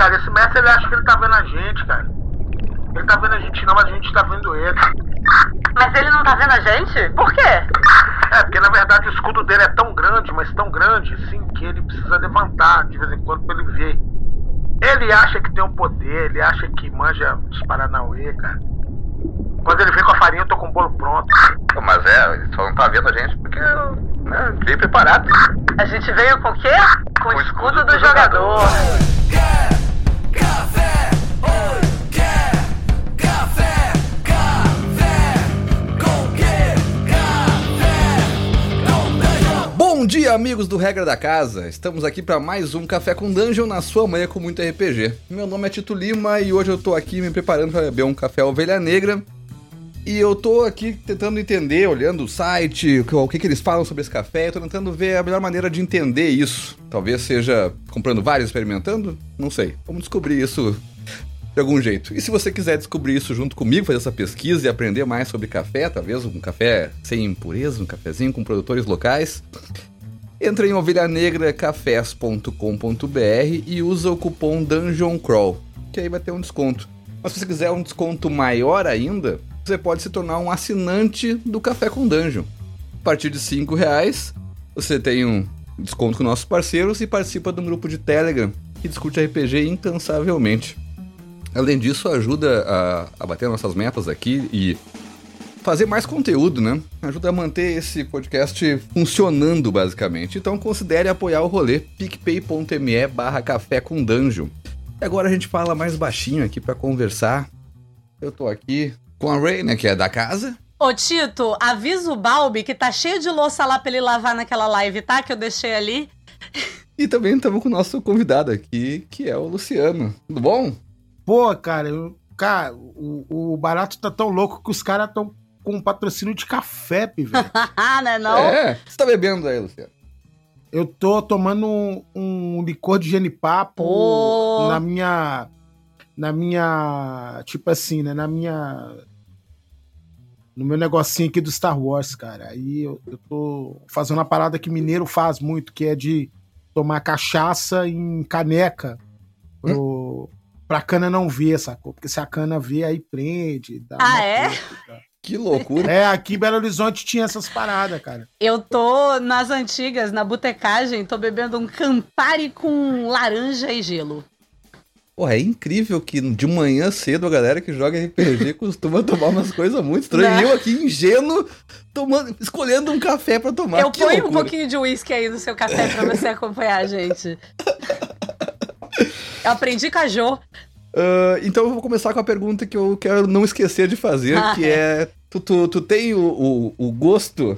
cara, esse mestre ele acha que ele tá vendo a gente, cara. Ele tá vendo a gente não, mas a gente tá vendo ele. Mas ele não tá vendo a gente? Por quê? É, porque na verdade o escudo dele é tão grande, mas tão grande, assim, que ele precisa levantar de vez em quando pra ele ver. Ele acha que tem um poder, ele acha que manja os Paranauê, cara. Quando ele vem com a farinha, eu tô com o bolo pronto. Mas é, ele só não tá vendo a gente porque né, veio preparado. A gente veio com o quê? Com o escudo do jogador. Café, dia, amigos do Regra da Casa! Estamos aqui para mais um Café com Dungeon na sua manhã com muito RPG. Meu nome é Tito Lima e hoje eu tô aqui me preparando para beber um café ovelha negra. E eu tô aqui tentando entender, olhando o site, o que, que eles falam sobre esse café, eu tô tentando ver a melhor maneira de entender isso. Talvez seja comprando vários, experimentando? Não sei. Vamos descobrir isso de algum jeito. E se você quiser descobrir isso junto comigo, fazer essa pesquisa e aprender mais sobre café, talvez um café sem impureza, um cafezinho com produtores locais, entra em ovelhanegracafés.com.br e usa o cupom Dungeon Crawl, que aí vai ter um desconto. Mas se você quiser um desconto maior ainda, você pode se tornar um assinante do Café com Dungeon. A partir de 5 reais, você tem um desconto com nossos parceiros e participa de um grupo de Telegram que discute RPG incansavelmente. Além disso, ajuda a, a bater nossas metas aqui e fazer mais conteúdo, né? Ajuda a manter esse podcast funcionando, basicamente. Então considere apoiar o rolê picpay.me barra café com dungeon. E agora a gente fala mais baixinho aqui para conversar. Eu tô aqui com a Ray, né, que é da casa. Ô, Tito, avisa o Balbi que tá cheio de louça lá pra ele lavar naquela live, tá? Que eu deixei ali. E também estamos com o nosso convidado aqui, que é o Luciano. Tudo bom? Pô, cara, eu- cara o, o barato tá tão louco que os caras estão com um patrocínio de café, pive. Ah, né não? É, você tá bebendo aí, Luciano? eu tô tomando um, um licor de genipapo Pô. na minha. Na minha. Tipo assim, né? Na minha. No meu negocinho aqui do Star Wars, cara. Aí eu, eu tô fazendo uma parada que mineiro faz muito, que é de tomar cachaça em caneca pro, pra cana não ver, sacou? Porque se a cana vê, aí prende. Dá Ah, uma é? treta. Que loucura. É, aqui em Belo Horizonte tinha essas paradas, cara. Eu tô nas antigas, na botecagem, tô bebendo um Campari com laranja e gelo. Porra, é incrível que de manhã cedo a galera que joga RPG costuma tomar umas coisas muito estranhas. Né? E eu aqui, ingênuo, tomando, escolhendo um café pra tomar. eu Que ponho um loucura. pouquinho de uísque aí no seu café pra você acompanhar, gente. Eu aprendi com a Jo. Ah, então eu vou começar com a pergunta que eu quero não esquecer de fazer, Ah, que é... Tu, tu, tu tem o, o, o gosto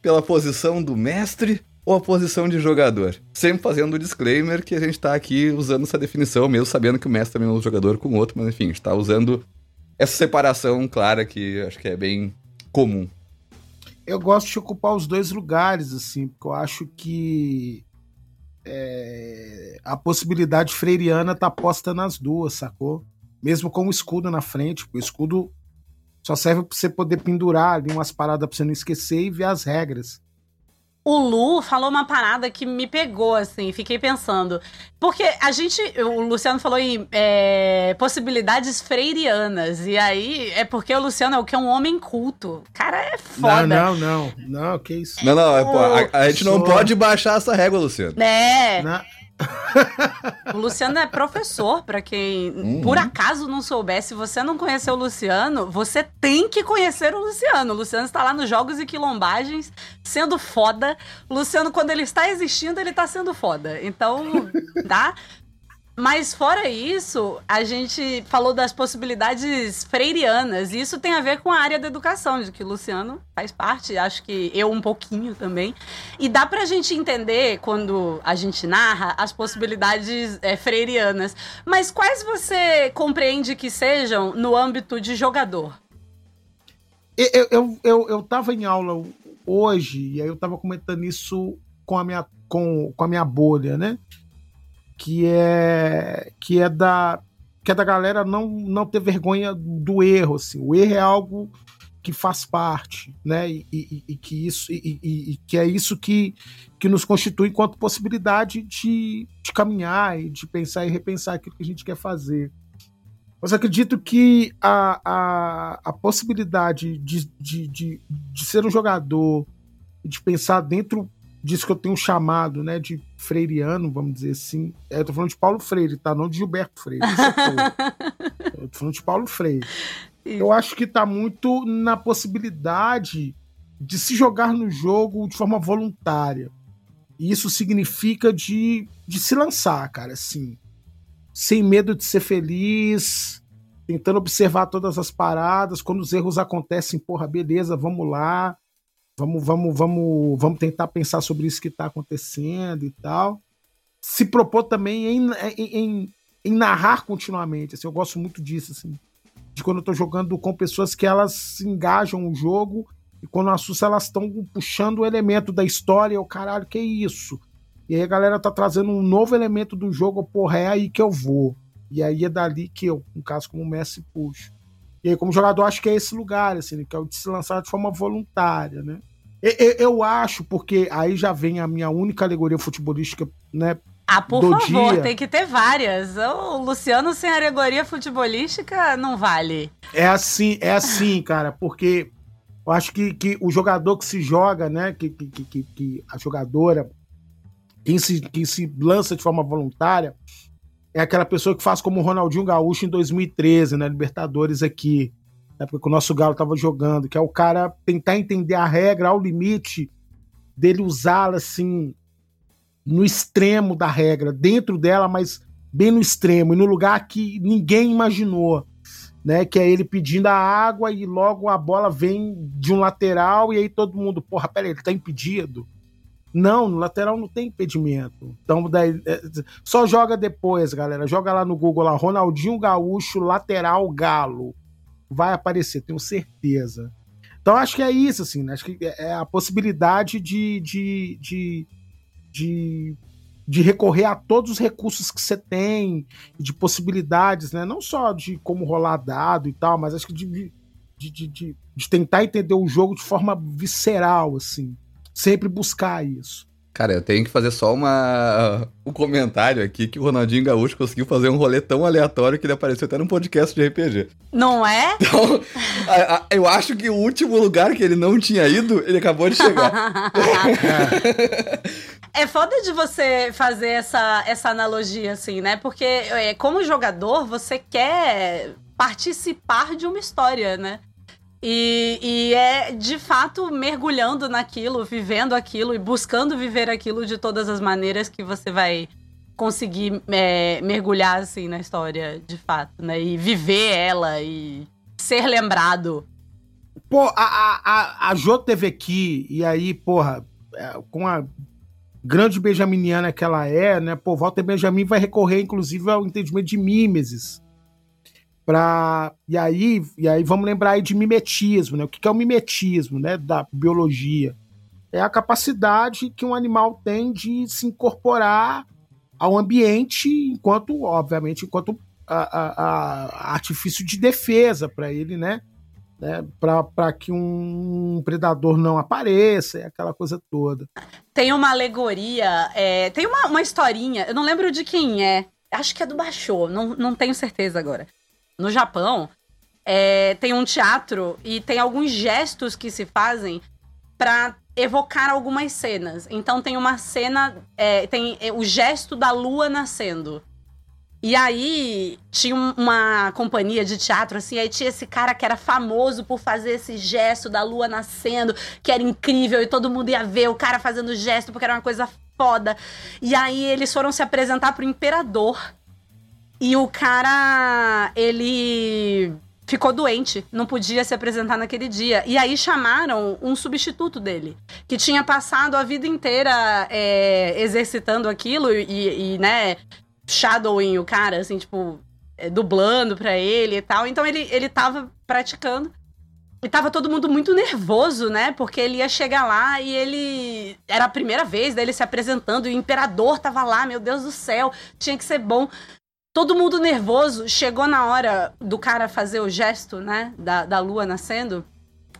pela posição do mestre ou a posição de jogador? Sempre fazendo o disclaimer que a gente tá aqui usando essa definição, mesmo sabendo que o mestre também é um jogador com o outro, mas enfim, a gente tá usando essa separação clara que acho que é bem comum. eu gosto de ocupar os dois lugares, assim, porque eu acho que é, a possibilidade freiriana tá posta nas duas, sacou? Mesmo com o escudo na frente, o escudo só serve pra você poder pendurar ali umas paradas pra você não esquecer e ver as regras. O Lu falou uma parada que me pegou, assim, fiquei pensando. Porque a gente, o Luciano falou em é, possibilidades freirianas. E aí é porque o Luciano é o que? É um homem culto. Cara, é foda. Não, não, não, não, que isso. Não, não, é, pô, a, a gente não Sou- pode baixar essa régua, Luciano. É, Na- o Luciano é professor, pra quem Uhum. por acaso não soubesse, se você não conheceu o Luciano, você tem que conhecer o Luciano. O Luciano está lá nos Jogos e Quilombagens, sendo foda. O Luciano, quando ele está existindo, ele está sendo foda. Então, tá? Mas fora isso, a gente falou das possibilidades freirianas, e isso tem a ver com a área da educação, de que o Luciano faz parte, acho que eu um pouquinho também. E dá pra gente entender, quando a gente narra, as possibilidades é, freirianas. Mas quais você compreende que sejam no âmbito de jogador? Eu, eu, eu, eu tava em aula hoje, e aí eu tava comentando isso com a minha, com, com a minha bolha, né? Que é, que é da que é da galera não, não ter vergonha do erro, assim. O erro é algo que faz parte, né? E, e- e que isso e, e- que é isso que, que nos constitui enquanto possibilidade de, de caminhar e de pensar e repensar aquilo que a gente quer fazer. Mas acredito que a, a, a possibilidade de, de, de, de ser um jogador, de pensar dentro disso que eu tenho chamado, né, de freiriano, vamos dizer assim. É, eu tô falando de Paulo Freire, tá? Não de Gilberto Freire. é eu tô falando de Paulo Freire. Eu acho que tá muito na possibilidade de se jogar no jogo de forma voluntária. E isso significa de, de se lançar, cara, assim. Sem medo de ser feliz, tentando observar todas as paradas. Quando os erros acontecem, porra, beleza, vamos lá. Vamos, vamos, vamos, vamos tentar pensar sobre isso que está acontecendo e tal. Se propor também em, em, em, narrar continuamente. Assim, eu gosto muito disso, assim, de quando eu tô jogando com pessoas que elas se engajam no jogo e quando assusta elas estão puxando o elemento da história. Eu, caralho, que isso? E aí a galera tá trazendo um novo elemento do jogo, porra, é aí que eu vou. E aí é dali que eu, no caso como Messi, puxo. E aí, como jogador, acho que é esse lugar, assim, que é o de se lançar de forma voluntária, né? Eu acho, porque aí já vem a minha única alegoria futebolística, né? Ah, por favor, dia. tem que ter várias. O Luciano sem alegoria futebolística não vale. É assim, é assim, cara, porque eu acho que, que o jogador que se joga, né? Que, que, que- que, que a jogadora, quem se, quem se lança de forma voluntária, é aquela pessoa que faz como o Ronaldinho Gaúcho em 2013, né? Libertadores aqui. Na época que o nosso Galo tava jogando, que é o cara tentar entender a regra ao limite dele usá-la assim no extremo da regra, dentro dela, mas bem no extremo, e no lugar que ninguém imaginou né? Que é ele pedindo a água e logo a bola vem de um lateral e aí todo mundo, porra, peraí, ele tá impedido? Não, no lateral não tem impedimento. Então, daí, é, só joga depois, galera. Joga lá no Google lá, Ronaldinho Gaúcho, lateral Galo. Vai aparecer, tenho certeza. Então, acho que é isso, assim, né? Acho que é a possibilidade de, de, de, de, de recorrer a todos os recursos que você tem, de possibilidades, né? Não só de como rolar dado e tal, mas acho que de, de, de, de, de tentar entender o jogo de forma visceral, assim. Sempre buscar isso. Cara, eu tenho que fazer só uma um comentário aqui que o Ronaldinho Gaúcho conseguiu fazer um rolê tão aleatório que ele apareceu até num podcast de RPG. Não é? Então, a- a- eu acho que o último lugar que ele não tinha ido, ele acabou de chegar. É foda de você fazer essa, essa analogia, assim, né? Porque é, como jogador, você quer participar de uma história, né? E, e é de fato mergulhando naquilo, vivendo aquilo e buscando viver aquilo de todas as maneiras que você vai conseguir é, mergulhar assim na história, de fato, né? E viver ela e ser lembrado. Pô, a, a, a, a Jô teve aqui, e aí, porra, é, com a grande benjaminiana que ela é, né? Pô, Walter Benjamin vai recorrer, inclusive, ao entendimento de mimeses. Pra, e, aí, e aí vamos lembrar aí de mimetismo, né? O que é o mimetismo, né? Da biologia. É a capacidade que um animal tem de se incorporar ao ambiente, enquanto, obviamente, enquanto a, a- a- artifício de defesa para ele, né? né, para que um predador não apareça, e aquela coisa toda. Tem uma alegoria, é, tem uma, uma historinha, eu não lembro de quem é, acho que é do Basho, não, não tenho certeza agora. No Japão, é, tem um teatro e tem alguns gestos que se fazem pra evocar algumas cenas. Então tem uma cena, é, tem é, o gesto da lua nascendo. E aí tinha um- uma companhia de teatro, assim, aí tinha esse cara que era famoso por fazer esse gesto da lua nascendo, que era incrível, e todo mundo ia ver o cara fazendo gesto, porque era uma coisa foda. E aí eles foram se apresentar pro imperador. E o cara, ele ficou doente, não podia se apresentar naquele dia. E aí chamaram um substituto dele, que tinha passado a vida inteira é, exercitando aquilo e, e, né, shadowing o cara, assim, tipo, é, dublando pra ele e tal. Então ele, ele tava praticando. E tava todo mundo muito nervoso, né? Porque ele ia chegar lá e ele. Era a primeira vez dele se apresentando e o imperador tava lá, meu Deus do céu, tinha que ser bom. Todo mundo nervoso. Chegou na hora do cara fazer o gesto, né? Da, da lua nascendo.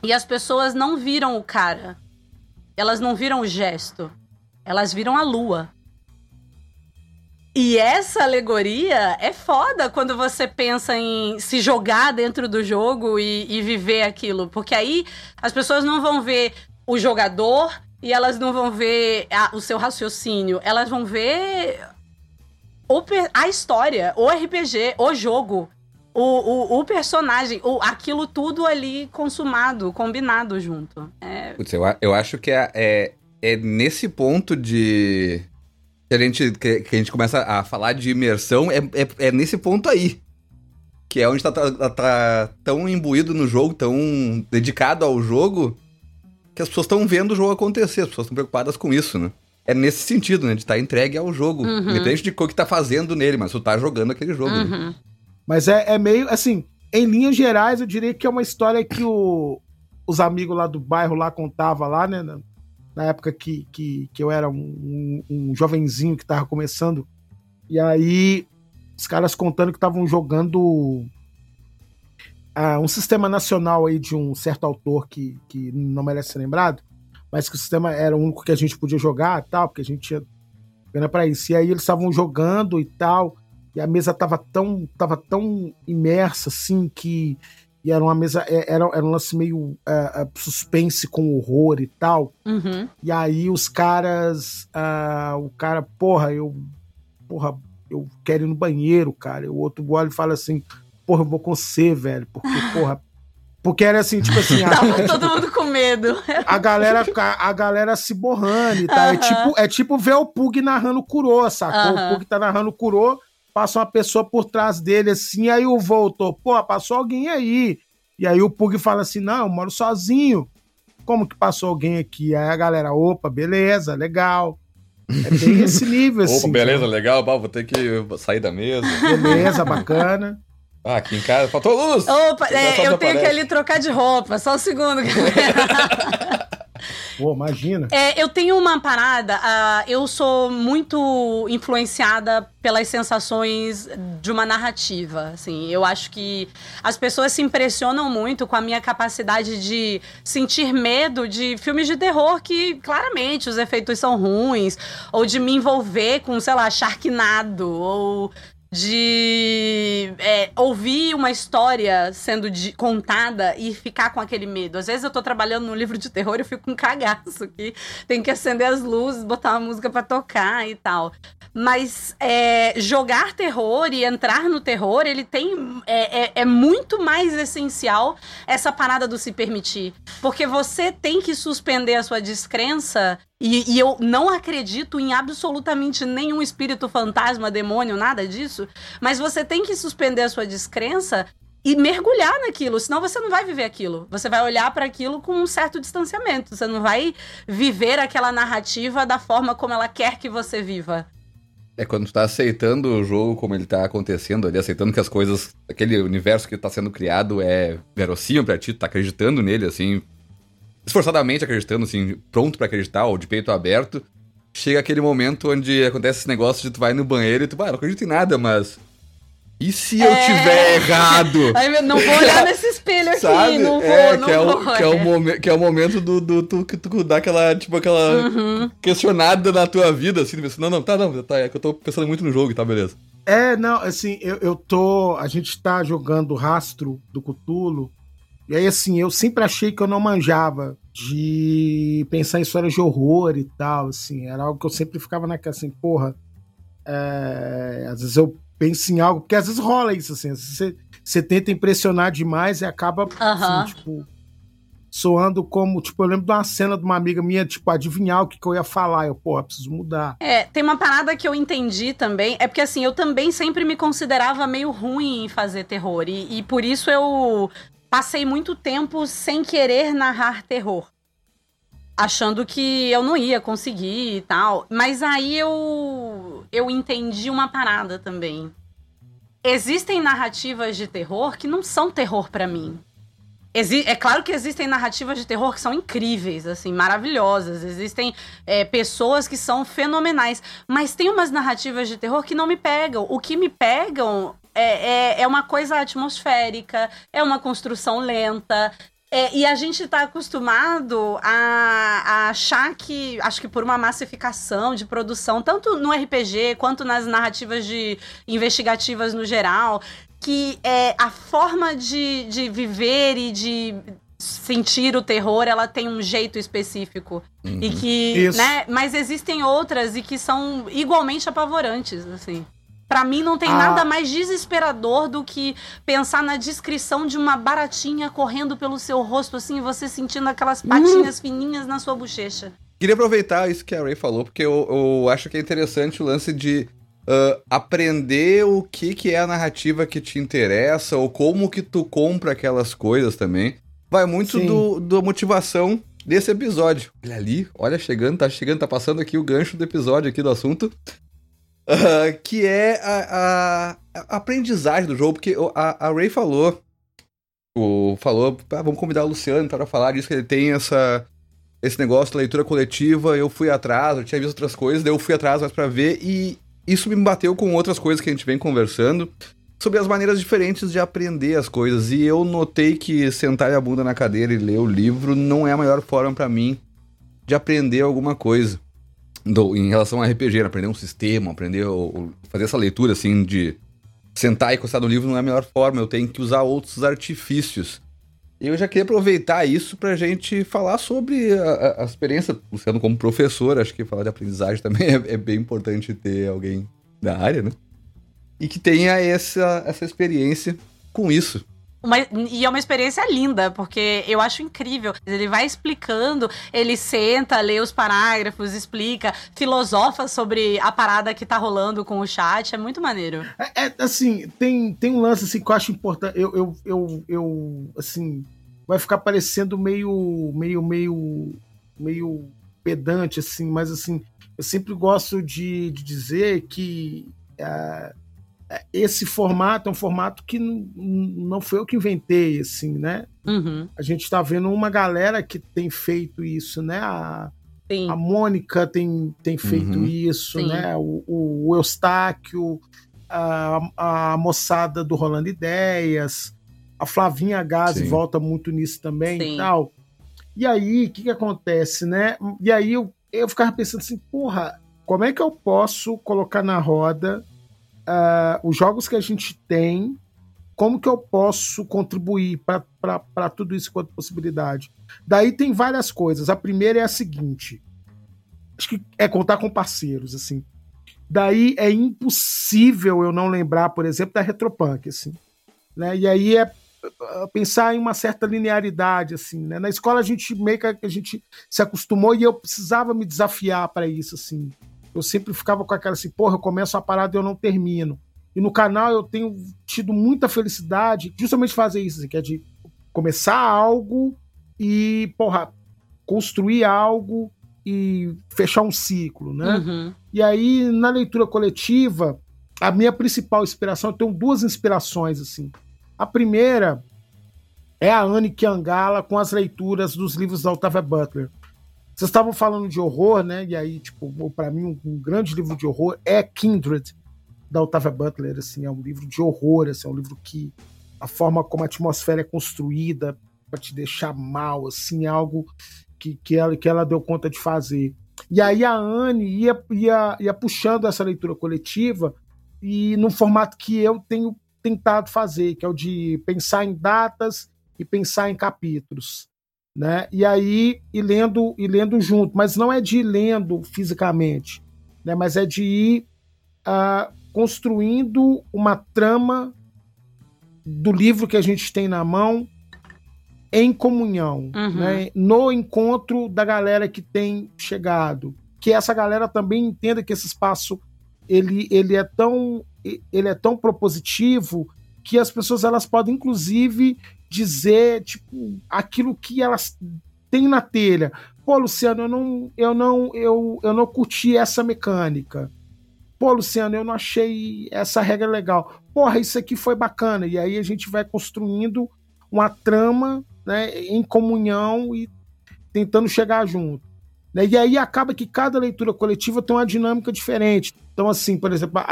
E as pessoas não viram o cara. Elas não viram o gesto. Elas viram a lua. E essa alegoria é foda quando você pensa em se jogar dentro do jogo e, e viver aquilo. Porque aí as pessoas não vão ver o jogador e elas não vão ver a- o seu raciocínio. Elas vão ver o a história, o RPG, o jogo. O, o, o personagem, o, aquilo tudo ali consumado, combinado junto. É, Putz, eu, eu acho que é, é, é nesse ponto de. Que a, gente, que, que a gente começa a falar de imersão, é, é, é nesse ponto aí. Que é onde tá, tá, tá tão imbuído no jogo, tão dedicado ao jogo, que as pessoas estão vendo o jogo acontecer, as pessoas estão preocupadas com isso, né? É nesse sentido, né? De estar entregue ao jogo. Uhum. Independente de o que tá fazendo nele, mas tu tá jogando aquele jogo. né? uhum. Mas é, é meio, assim, em linhas gerais, eu diria que é uma história que o- os amigos lá do bairro lá contavam lá, né? Na, na época que, que, que eu era um, um, um jovenzinho que tava começando. E aí, os caras contando que estavam jogando ah, um sistema nacional aí de um certo autor que, que não merece ser lembrado, mas que o sistema era o único que a gente podia jogar e tal, porque a gente tinha grana pra isso. E aí eles estavam jogando e tal. E a mesa tava tão, tava tão imersa, assim, que. E era uma mesa. é- Era, era um lance meio é, suspense com horror e tal. Uhum. E aí os caras. ah, o cara, porra, eu. Porra, eu quero ir no banheiro, cara. E o outro olha e fala assim: porra, eu vou com você, velho. Porque, porra. Porque era assim, tipo assim. Tava todo mundo com medo. a galera, a, a galera se borrando e tal. É, tipo, é tipo ver o Pug narrando Kurô, sacou? O Pug tá narrando Kurô, passa uma pessoa por trás dele assim, aí o voltou, pô, passou alguém aí. E aí o Pug fala assim: não, eu moro sozinho. Como que passou alguém aqui? Aí a galera, opa, beleza, legal. É bem esse nível, assim. Opa, beleza, legal, bah, vou ter que sair da mesa. Beleza, bacana. Ah, aqui em casa, faltou luz! Opa, é, eu tenho que desaparece. ali trocar de roupa, só um segundo. Pô, imagina. É, eu tenho uma parada, ah, eu sou muito influenciada pelas sensações de uma narrativa, assim, eu acho que as pessoas se impressionam muito com a minha capacidade de sentir medo de filmes de terror que, claramente, os efeitos são ruins, ou de me envolver com, sei lá, Sharknado, ou de é, ouvir uma história sendo de- contada e ficar com aquele medo. Às vezes eu tô trabalhando num livro de terror e eu fico com um cagaço que tem que acender as luzes, botar uma música pra tocar e tal. Mas é, jogar terror e entrar no terror, ele tem. É, é- é muito mais essencial essa parada do se permitir. Porque você tem que suspender a sua descrença. E, e eu não acredito em absolutamente nenhum espírito fantasma, demônio, nada disso. Mas você tem que suspender a sua descrença e mergulhar naquilo, senão você não vai viver aquilo. Você vai olhar para aquilo com um certo distanciamento. Você não vai viver aquela narrativa da forma como ela quer que você viva. É quando tu tá aceitando o jogo como ele tá acontecendo ali, aceitando que as coisas, aquele universo que tá sendo criado é verossímil pra ti, tu tá acreditando nele, assim, esforçadamente acreditando, assim, pronto pra acreditar, ou de peito aberto. Chega aquele momento onde acontece esse negócio de tu vai no banheiro e tu, ah, não acredito em nada, mas. E se eu É. tiver errado? Aí eu não vou olhar nesse espelho aqui, Sabe? não vou, é, não que é, vou. o, que, é o momen- que é o momento do, do, do- que tu dá aquela, tipo, aquela Uhum. questionada na tua vida, assim, tu pensa, não, não, tá, não, tá, é que eu tô pensando muito no jogo, tá, beleza. É, não, assim, eu, eu tô. A gente tá jogando rastro do Cutulo. E aí, assim, eu sempre achei que eu não manjava de pensar em histórias de horror e tal, assim. Era algo que eu sempre ficava naquela, assim, porra. é, às vezes eu penso em algo, porque às vezes rola isso, assim. Você, você tenta impressionar demais e acaba, Aham. assim, tipo. Soando como, tipo, eu lembro de uma cena de uma amiga minha, tipo, adivinhar o que, que eu ia falar. Eu, porra, preciso mudar. É, tem uma parada que eu entendi também. É porque assim, eu também sempre me considerava meio ruim em fazer terror. E, e por isso eu passei muito tempo sem querer narrar terror. Achando que eu não ia conseguir e tal. Mas aí eu, eu entendi uma parada também. Existem narrativas de terror que não são terror pra mim. Exi- é claro que existem narrativas de terror que são incríveis, assim, maravilhosas. Existem é, pessoas que são fenomenais. Mas tem umas narrativas de terror que não me pegam. O que me pegam é, é, é uma coisa atmosférica, é uma construção lenta. É, e a gente tá acostumado a, a achar que, acho que por uma massificação de produção, tanto no RPG quanto nas narrativas de investigativas no geral, que é, a forma de, de viver e de sentir o terror, ela tem um jeito específico. E que, Isso. né, mas existem outras e que são igualmente apavorantes, assim. Pra mim não tem Ah. nada mais desesperador do que pensar na descrição de uma baratinha correndo pelo seu rosto assim, e você sentindo aquelas patinhas fininhas na sua bochecha. Queria aproveitar isso que a Ray falou, porque eu, eu acho que é interessante o lance de ah, aprender o que, que é a narrativa que te interessa, ou como que tu compra aquelas coisas também. Vai muito Sim. do, da motivação desse episódio. Olha ali, olha chegando, tá chegando, tá passando aqui o gancho do episódio aqui do assunto. Que é a, a- a aprendizagem do jogo, porque a, a Ray falou, o, falou, ah, vamos convidar o Luciano para falar disso, que ele tem essa, esse negócio da leitura coletiva, eu fui atrás, eu tinha visto outras coisas, daí eu fui atrás mais pra ver, e isso me bateu com outras coisas que a gente vem conversando, sobre as maneiras diferentes de aprender as coisas, e eu notei que sentar a bunda na cadeira e ler o livro não é a melhor forma pra mim de aprender alguma coisa. Do- em relação a RPG, né? aprender um sistema, aprender fazer essa leitura assim de sentar e encostar no livro não é a melhor forma, eu tenho que usar outros artifícios. E eu já queria aproveitar isso pra gente falar sobre a, a- a experiência, Luciano como professor, acho que falar de aprendizagem também é, é bem importante ter alguém da área, né? E que tenha essa, essa experiência com isso. Uma- e é uma experiência linda, porque eu acho incrível. Ele vai explicando, ele senta, lê os parágrafos, explica, filosofa sobre a parada que tá rolando com o chat. É muito maneiro. É, é, assim, tem, tem um lance assim que eu acho importante. Eu, eu, eu, eu, assim, vai ficar parecendo meio, meio, meio, meio pedante, assim, mas assim, eu sempre gosto de, de dizer que ah, esse formato é um formato que não foi eu que inventei, assim, né? Uhum, A gente tá vendo uma galera que tem feito isso, né? A, sim. a Mônica tem, tem feito Uhum. isso, Sim. né? O, o, o Eustáquio, a, a moçada do Rolando Ideias, a Flavinha Gazi Sim. volta muito nisso também Sim. e tal. E aí, o que, que acontece, né? E aí eu, eu ficava pensando assim, porra, como é que eu posso colocar na roda ah, os jogos que a gente tem? Como que eu posso contribuir para tudo isso quanto possibilidade? Daí tem várias coisas. A primeira é a seguinte: acho que é contar com parceiros, assim. Daí é impossível eu não lembrar, por exemplo, da Retropunk, assim. Né? E aí é uh, pensar em uma certa linearidade, assim. Né? Na escola a gente meio que a gente se acostumou e eu precisava me desafiar para isso, assim. Eu sempre ficava com aquela assim, porra, eu começo uma parada e eu não termino. E no canal eu tenho tido muita felicidade de justamente fazer isso, assim, que é de começar algo e, porra, construir algo e fechar um ciclo, né? Uhum. E aí, na leitura coletiva, a minha principal inspiração, eu tenho duas inspirações, assim. A primeira é a Anne Kiangala com as leituras dos livros da Octavia Butler. Vocês estavam falando de horror, né? E aí, tipo, para mim, um, um grande livro de horror é Kindred, da Octavia Butler, assim, é um livro de horror, assim, é um livro que a forma como a atmosfera é construída para te deixar mal, assim, é algo que, que, ela, que ela deu conta de fazer. E aí a Anne ia, ia, ia puxando essa leitura coletiva e num formato que eu tenho tentado fazer, que é o de pensar em datas e pensar em capítulos. Né? E aí, e lendo, e lendo junto, mas não é de ir lendo fisicamente, né? mas é de ir ah, construindo uma trama do livro que a gente tem na mão em comunhão, Uhum. né? no encontro da galera que tem chegado, que essa galera também entenda que esse espaço ele, ele é tão ele é tão propositivo que as pessoas elas podem inclusive dizer tipo aquilo que elas têm na telha. Pô, Luciano, eu não eu não eu, eu não curti essa mecânica. Pô, Luciano, eu não achei essa regra legal. Porra, isso aqui foi bacana. E aí a gente vai construindo uma trama né, em comunhão e tentando chegar junto. Né? E aí acaba que cada leitura coletiva tem uma dinâmica diferente. Então, assim, por exemplo,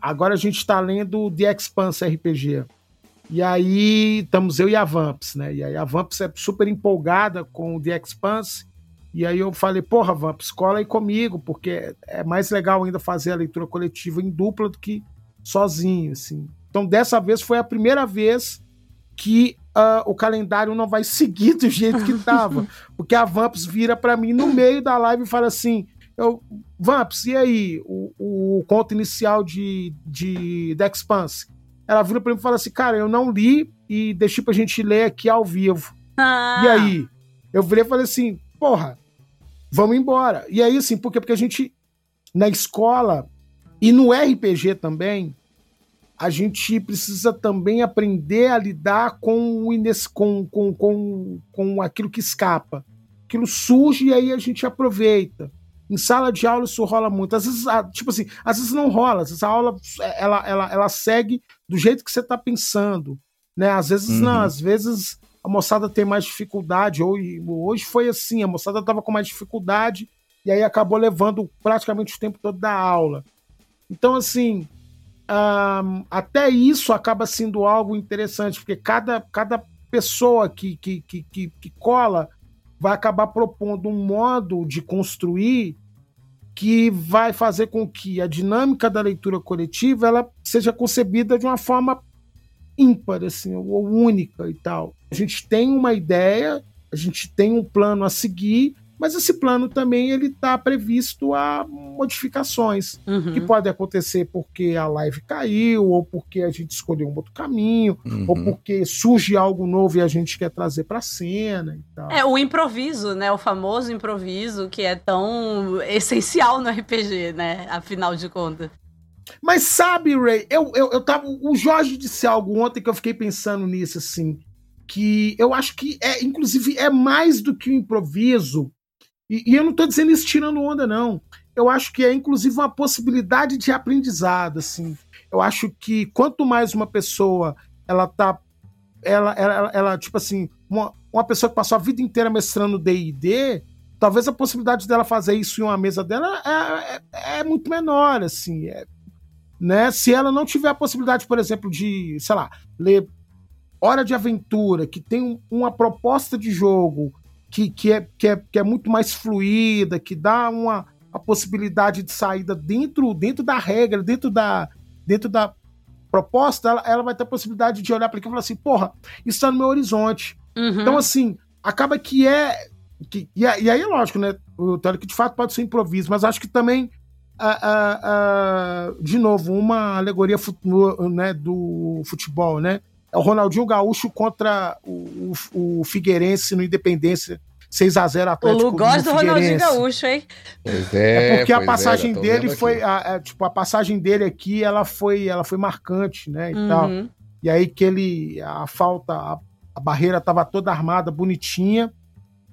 agora a gente está lendo The Expanse RPG. E aí estamos eu e a Vamps, né? E aí a Vamps é super empolgada com o The Expanse. E aí eu falei, porra, Vamps, cola aí comigo, porque é mais legal ainda fazer a leitura coletiva em dupla do que sozinho, assim. Então dessa vez foi a primeira vez que ah, o calendário não vai seguir do jeito que estava. porque a Vamps vira para mim no meio da live e fala assim: eu, Vamps, e aí? O, o conto inicial de, de The Expanse? Ela vira pra mim e fala assim: Cara, eu não li e deixei pra gente ler aqui ao vivo. Ah, E aí? Eu virei e falei assim: Porra, vamos embora. E aí, assim, por quê? Porque a gente, na escola e no RPG também, a gente precisa também aprender a lidar com, o ines- com, com, com, com aquilo que escapa. Aquilo surge e aí a gente aproveita. Em sala de aula isso rola muito. Às vezes, tipo assim, às vezes não rola. Às vezes a aula ela, ela, ela segue do jeito que você está pensando. Né? Às vezes não, Uhum. às vezes a moçada tem mais dificuldade. Hoje, hoje foi assim, a moçada estava com mais dificuldade e aí acabou levando praticamente o tempo todo da aula. Então, assim, ahn, até isso acaba sendo algo interessante, porque cada, cada pessoa que, que, que, que cola vai acabar propondo um modo de construir que vai fazer com que a dinâmica da leitura coletiva ela seja concebida de uma forma ímpar, assim, ou única e tal. A gente tem uma ideia, a gente tem um plano a seguir, mas esse plano também ele está previsto a modificações uhum. que podem acontecer porque a live caiu, ou porque a gente escolheu um outro caminho, Uhum. ou porque surge algo novo e a gente quer trazer para a cena e tal. É, o improviso, né? O famoso improviso que é tão essencial no RPG, né? Afinal de contas. Mas sabe, Ray, eu, eu, eu tava. O Jorge disse algo ontem que eu fiquei pensando nisso, assim. Que eu acho que é, inclusive, é mais do que o improviso. E, e eu não tô dizendo isso tirando onda, não. Eu acho que é, inclusive, uma possibilidade de aprendizado, assim. Eu acho que quanto mais uma pessoa ela tá. Ela, ela, ela, tipo assim, uma, uma pessoa que passou a vida inteira mestrando DD, talvez a possibilidade dela fazer isso em uma mesa dela é, é, é muito menor, assim. É, né? Se ela não tiver a possibilidade, por exemplo, de, sei lá, ler Hora de Aventura, que tem um- uma proposta de jogo que, que, é, que, é, que é muito mais fluida, que dá uma a possibilidade de saída dentro, dentro da regra, dentro da, dentro da proposta, ela, ela vai ter a possibilidade de olhar para aquilo e falar assim, porra, isso está no meu horizonte. Uhum. Então, assim, acaba que é. Que, e, e aí é lógico, né? O teórico de fato pode ser improviso, mas acho que também, ah, ah, ah, de novo, uma alegoria né, do futebol, né? É o Ronaldinho Gaúcho contra o, o, o Figueirense no Independência 6x0 o Atlético. Lu gosta do Ronaldinho. Gaúcho, hein? Pois É é, porque a pois passagem tô dele foi, a, a- tipo, a passagem dele aqui, ela foi, ela foi marcante, né, e tal. Uhum. E aí que ele, a falta, a, a barreira estava toda armada, bonitinha.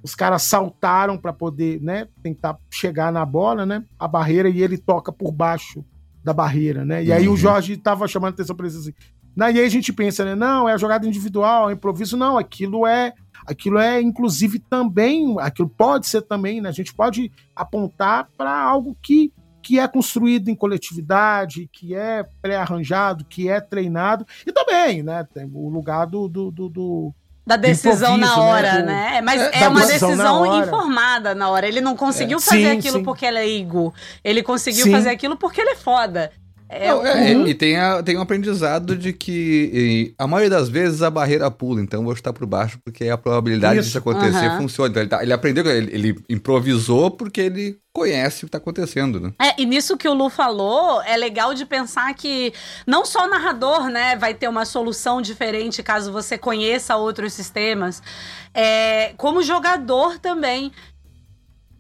Os caras saltaram para poder, né, tentar chegar na bola, né, a barreira e ele toca por baixo da barreira, né? E aí Uhum. o Jorge tava chamando atenção para isso assim. Na, e aí a gente pensa, né, não, é a jogada individual, é improviso, não, aquilo é, aquilo é inclusive também, aquilo pode ser também, né? A gente pode apontar para algo que que é construído em coletividade, que é pré-arranjado, que é treinado, e também, né, tem o lugar do, do, do- do- Da decisão na né, hora, do- né? Mas É, é, uma decisão na decisão informada na hora. Ele não conseguiu É. fazer Sim, aquilo sim. porque ele é ego. Ele conseguiu Sim. fazer aquilo porque ele é foda. É, Não, é, Uhum. E tem, a- tem um aprendizado de que e, a maioria das vezes a barreira pula, então eu vou chutar por baixo, porque a probabilidade Isso. disso acontecer Aham. funciona. Então ele, tá- ele aprendeu, ele, ele improvisou porque ele conhece o que tá acontecendo, né? É, e nisso que o Lu falou, é legal de pensar que não só o narrador, né, vai ter uma solução diferente caso você conheça outros sistemas, é, como jogador também.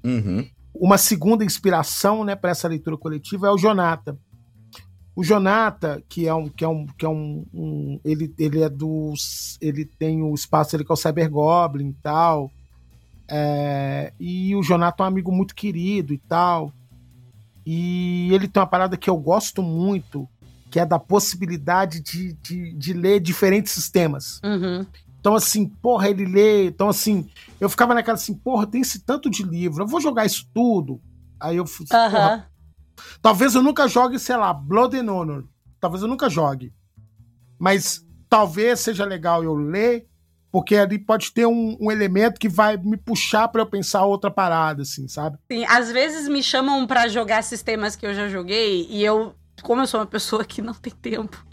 Uhum. uma segunda inspiração, né, para essa leitura coletiva é o Jonata. O Jonata, que é um que é um que é um, um- ele ele é dos ele tem o espaço ele que é o Cyber Goblin e tal. É, e o Jonathan é um amigo muito querido e tal. E ele tem uma parada que eu gosto muito, que é da possibilidade de, de, de ler diferentes sistemas. Uhum. Então, assim, porra, ele lê. Então, assim, eu ficava naquela assim, porra, tem esse tanto de livro, eu vou jogar isso tudo. Aí eu fui, porra, Aham. Talvez eu nunca jogue, sei lá, Blood and Honor. Talvez eu nunca jogue. Mas talvez seja legal eu ler, porque ali pode ter um, um elemento que vai me puxar pra eu pensar outra parada, assim, sabe? Sim, às vezes me chamam pra jogar sistemas que eu já joguei e eu, como eu sou uma pessoa que não tem tempo,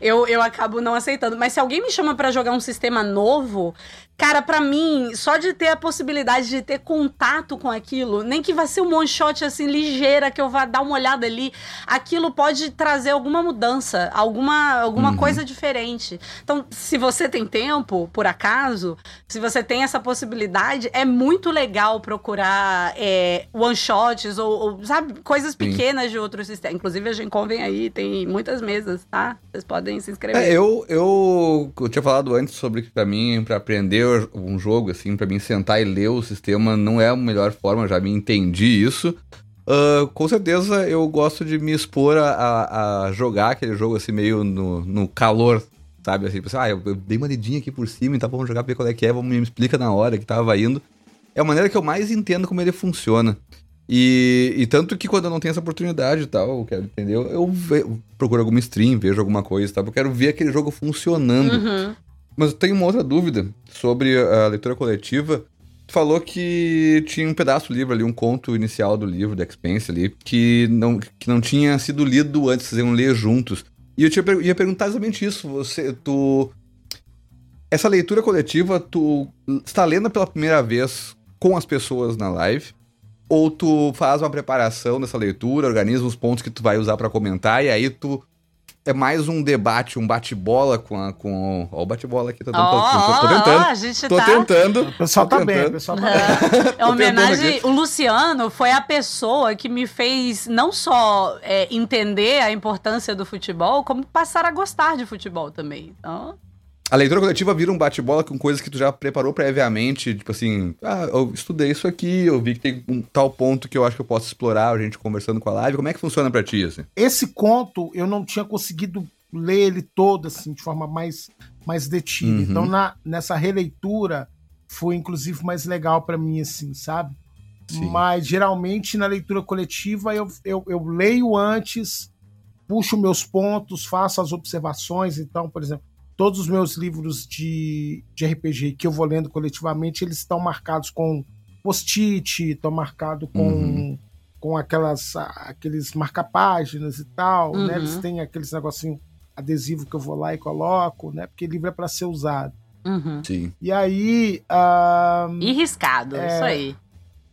eu, eu acabo não aceitando. Mas se alguém me chama pra jogar um sistema novo, cara, pra mim, só de ter a possibilidade de ter contato com aquilo, nem que vá ser um one shot assim ligeira que eu vá dar uma olhada ali, aquilo pode trazer alguma mudança, alguma, alguma Uhum. coisa diferente. Então, se você tem tempo, por acaso, se você tem essa possibilidade, é muito legal procurar é, one shots ou, ou, sabe, coisas Sim. pequenas de outros sistemas. Inclusive, a Gencom vem aí, tem muitas mesas, tá? Vocês podem se inscrever. É, eu, eu, eu tinha falado antes sobre que pra mim, pra aprender um jogo, assim, pra mim sentar e ler o sistema não é a melhor forma, já me entendi isso. Ah, com certeza eu gosto de me expor a, a- jogar aquele jogo assim, meio no, no calor, sabe? Assim, assim, ah, eu, eu dei uma lidinha aqui por cima, então vamos jogar pra ver qual é que é, vamos me explica na hora que tava indo. É a maneira que eu mais entendo como ele funciona. E, e tanto que quando eu não tenho essa oportunidade e tal, eu quero entender, eu, ve- eu procuro alguma stream, vejo alguma coisa e tal, eu quero ver aquele jogo funcionando. Uhum. Mas eu tenho uma outra dúvida sobre a leitura coletiva. Tu falou que tinha um pedaço do livro ali, um conto inicial do livro, da Expense ali, que não, que não tinha sido lido antes, vocês iam ler juntos. E eu te ia per- ia perguntar exatamente isso. Você, tu... Essa leitura coletiva, tu está lendo pela primeira vez com as pessoas na live? Ou tu faz uma preparação dessa leitura, organiza os pontos que tu vai usar pra comentar, e aí tu é mais um debate, um bate-bola com a. Com... Ó, o bate-bola aqui, tô, tô, tô- tô- tentando. ó, a gente Tô tá... tendo. O pessoal tô tá bem, o tentando. pessoal tá bem. É tentando homenagem. O Luciano foi a pessoa que me fez não só é, entender a importância do futebol, como passar a gostar de futebol também. Então, A leitura coletiva vira um bate-bola com coisas que tu já preparou previamente, tipo assim, ah, eu estudei isso aqui, eu vi que tem um tal ponto que eu acho que eu posso explorar, a gente conversando com a live. Como é que funciona pra ti, assim? Esse conto eu não tinha conseguido ler ele todo assim de forma mais mais detida. Uhum. Então na, nessa releitura foi inclusive mais legal pra mim assim, sabe? Sim. Mas geralmente na leitura coletiva eu, eu, eu leio antes, puxo meus pontos, faço as observações. Então, por exemplo, todos os meus livros de, de RPG que eu vou lendo coletivamente, eles estão marcados com post-it, estão marcados com, Uhum. com aquelas, aqueles marca-páginas e tal, Uhum. né? Eles têm aqueles negocinho adesivo que eu vou lá e coloco, né? Porque livro é para ser usado. uhum. Sim. E aí, ah, E riscado, É. isso aí.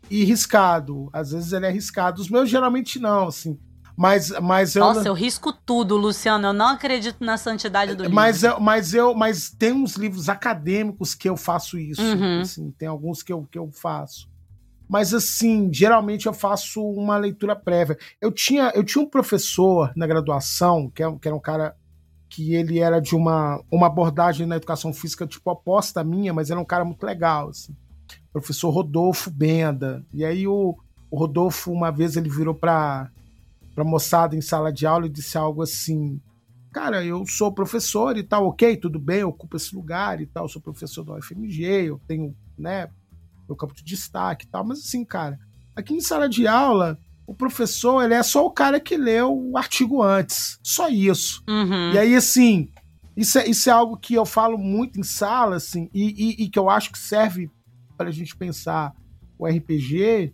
e riscado. Às vezes ele é riscado. Os meus geralmente não, assim. Mas, mas eu. Nossa, eu risco tudo, Luciano. Eu não acredito na santidade do livro. mas eu, mas eu, mas tem uns livros acadêmicos que eu faço isso. Uhum. assim, tem alguns que eu, que eu faço. Mas assim, geralmente eu faço uma leitura prévia. Eu tinha, eu tinha um professor na graduação, que, é, que era um cara que ele era de uma, uma abordagem na educação física tipo oposta à minha, mas era um cara muito legal, assim. Professor Rodolfo Benda. E aí o, o Rodolfo, uma vez, ele virou para pra moçada em sala de aula e disse algo assim: Cara, eu sou professor e tal, ok, tudo bem, eu ocupo esse lugar e tal, sou professor da UFMG, eu tenho, né, meu campo de destaque e tal, mas assim, cara, aqui em sala de aula, o professor, ele é só o cara que leu o artigo antes, só isso. Uhum. E aí, assim, isso é, isso é algo que eu falo muito em sala, assim, e, e- e que eu acho que serve para a gente pensar o RPG,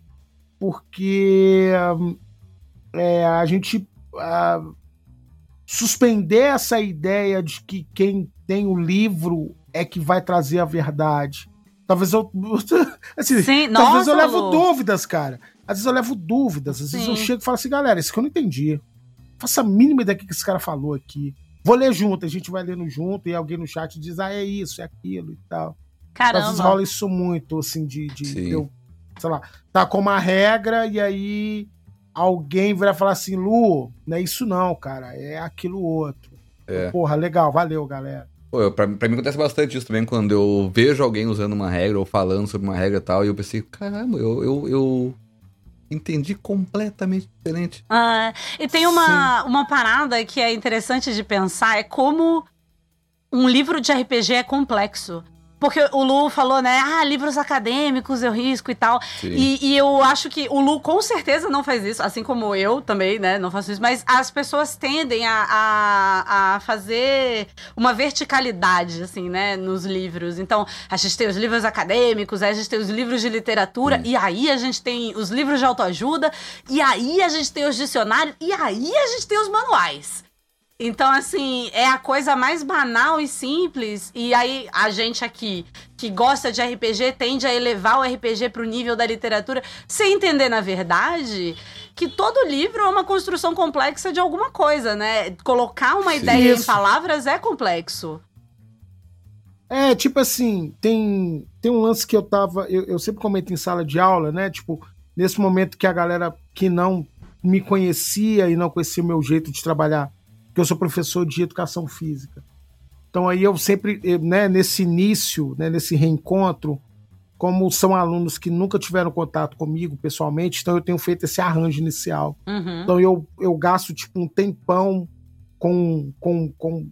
porque hum, é, a gente ah, suspender essa ideia de que quem tem o livro é que vai trazer a verdade. Talvez eu. Assim, Sim, talvez nossa, eu levo Lu. dúvidas, cara. Às vezes eu levo dúvidas. Às vezes eu Sim. chego e falo assim, galera, isso que eu não entendi. Faça a mínima ideia do que esse cara falou aqui. Vou ler junto, a gente vai lendo junto e alguém no chat diz, ah, é isso, é aquilo e tal. Às vezes Caramba. rola isso muito, assim, de, de Sim. eu, sei lá, tá com uma regra e aí alguém vai falar assim, Lu, não é isso não, cara, é aquilo outro. É. Porra, legal, valeu, galera. Pô, eu- pra, pra mim acontece bastante isso também, quando eu vejo alguém usando uma regra ou falando sobre uma regra e tal, e eu pensei, caramba, eu, eu, eu entendi completamente diferente. Ah, e tem uma, uma parada que é interessante de pensar, é como um livro de RPG é complexo. Porque o Lu falou, né? Ah, livros acadêmicos eu risco e tal. E, e eu acho que o Lu com certeza não faz isso, assim como eu também, né? Não faço isso. Mas as pessoas tendem a, a, a fazer uma verticalidade, assim, né? Nos livros. Então, a gente tem os livros acadêmicos, aí a gente tem os livros de literatura, e aí a gente tem os livros de autoajuda, e aí a gente tem os dicionários, e aí a gente tem os manuais. Então, assim, é a coisa mais banal e simples. E aí, a gente aqui, que gosta de RPG, tende a elevar o RPG pro nível da literatura, sem entender, na verdade, que todo livro é uma construção complexa de alguma coisa, né? Colocar uma Sim. ideia em Isso. palavras é complexo. É, tipo assim, tem, tem um lance que eu tava. Eu, eu sempre comento em sala de aula, né? Tipo, nesse momento que a galera que não me conhecia e não conhecia o meu jeito de trabalhar, que eu sou professor de educação física. Então aí eu sempre, eh, né, nesse início, né, nesse reencontro, como são alunos que nunca tiveram contato comigo pessoalmente, então eu tenho feito esse arranjo inicial. Uhum. Então eu, eu gasto tipo um tempão com, com, com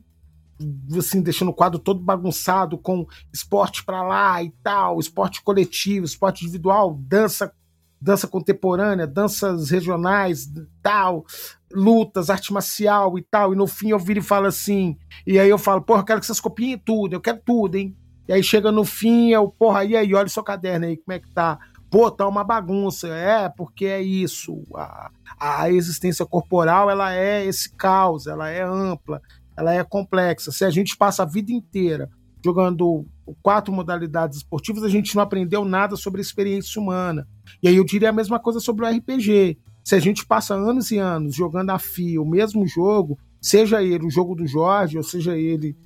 assim, deixando o quadro todo bagunçado, com esporte pra lá e tal, esporte coletivo, esporte individual, dança, dança contemporânea, danças regionais, tal, lutas, arte marcial e tal. E no fim eu viro e falo assim, e aí eu falo, porra, eu quero que vocês copiem tudo, eu quero tudo, hein? E aí chega no fim, eu, porra, e aí, olha o seu caderno aí, como é que tá? Pô, tá uma bagunça. É, porque é isso. A, a existência corporal, ela é esse caos, ela é ampla, ela é complexa. Se a gente passa a vida inteira jogando quatro modalidades esportivas, a gente não aprendeu nada sobre a experiência humana. E aí eu diria a mesma coisa sobre o RPG. Se a gente passa anos e anos jogando a fio o mesmo jogo, seja ele o jogo do Jorge, ou seja ele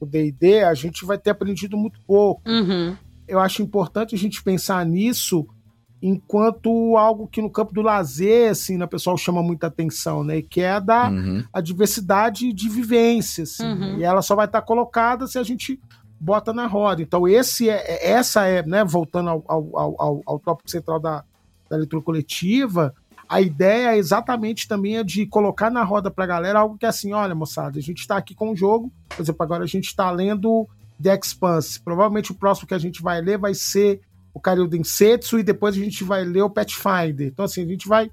o D&D, a gente vai ter aprendido muito pouco Uhum. eu acho importante a gente pensar nisso enquanto algo que no campo do lazer, assim, né, o pessoal chama muita atenção, né? Que é da Uhum. a diversidade de vivências. assim, Uhum. né, E ela só vai estar colocada se a gente bota na roda. Então, esse é, é- essa é, né, voltando ao, ao, ao- ao, ao tópico central da, da leitura coletiva, a ideia é exatamente também é de colocar na roda pra galera algo que é assim, olha, moçada, a gente tá aqui com o jogo, por exemplo, agora a gente tá lendo The Expanse. Provavelmente o próximo que a gente vai ler vai ser o Karyu Densetsu e depois a gente vai ler o Pathfinder. Então, assim, a gente vai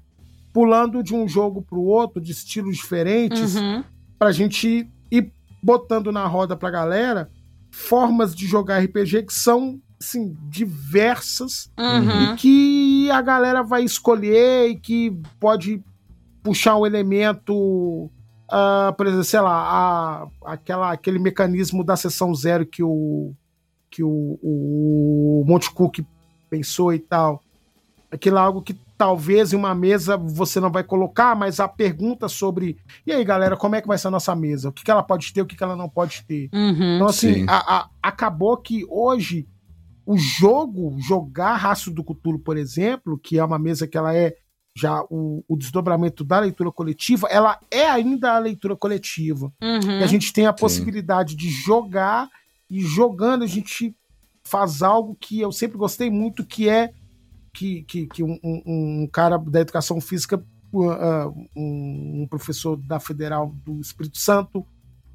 pulando de um jogo pro outro, de estilos diferentes, Uhum. pra gente ir botando na roda pra galera formas de jogar RPG que são, assim, diversas Uhum. e que a galera vai escolher e que pode puxar um elemento, ah, por exemplo, sei lá, a- aquela, aquele mecanismo da sessão zero que o que o, o Monte Cook pensou e tal. Aquilo é algo que talvez em uma mesa você não vai colocar, mas a pergunta sobre e aí, galera, como é que vai ser a nossa mesa? O que, que ela pode ter, o que, que ela não pode ter? Uhum. Então, assim, Sim. a- a- acabou que hoje o jogo, jogar Rastro do Cutulo, por exemplo, que é uma mesa que ela é já o, o desdobramento da leitura coletiva, ela é ainda a leitura coletiva. Uhum. E a gente tem a possibilidade de jogar e jogando a gente faz algo que eu sempre gostei muito, que é que, que, que um, um- um cara da educação física, uh, um, um professor da Federal do Espírito Santo,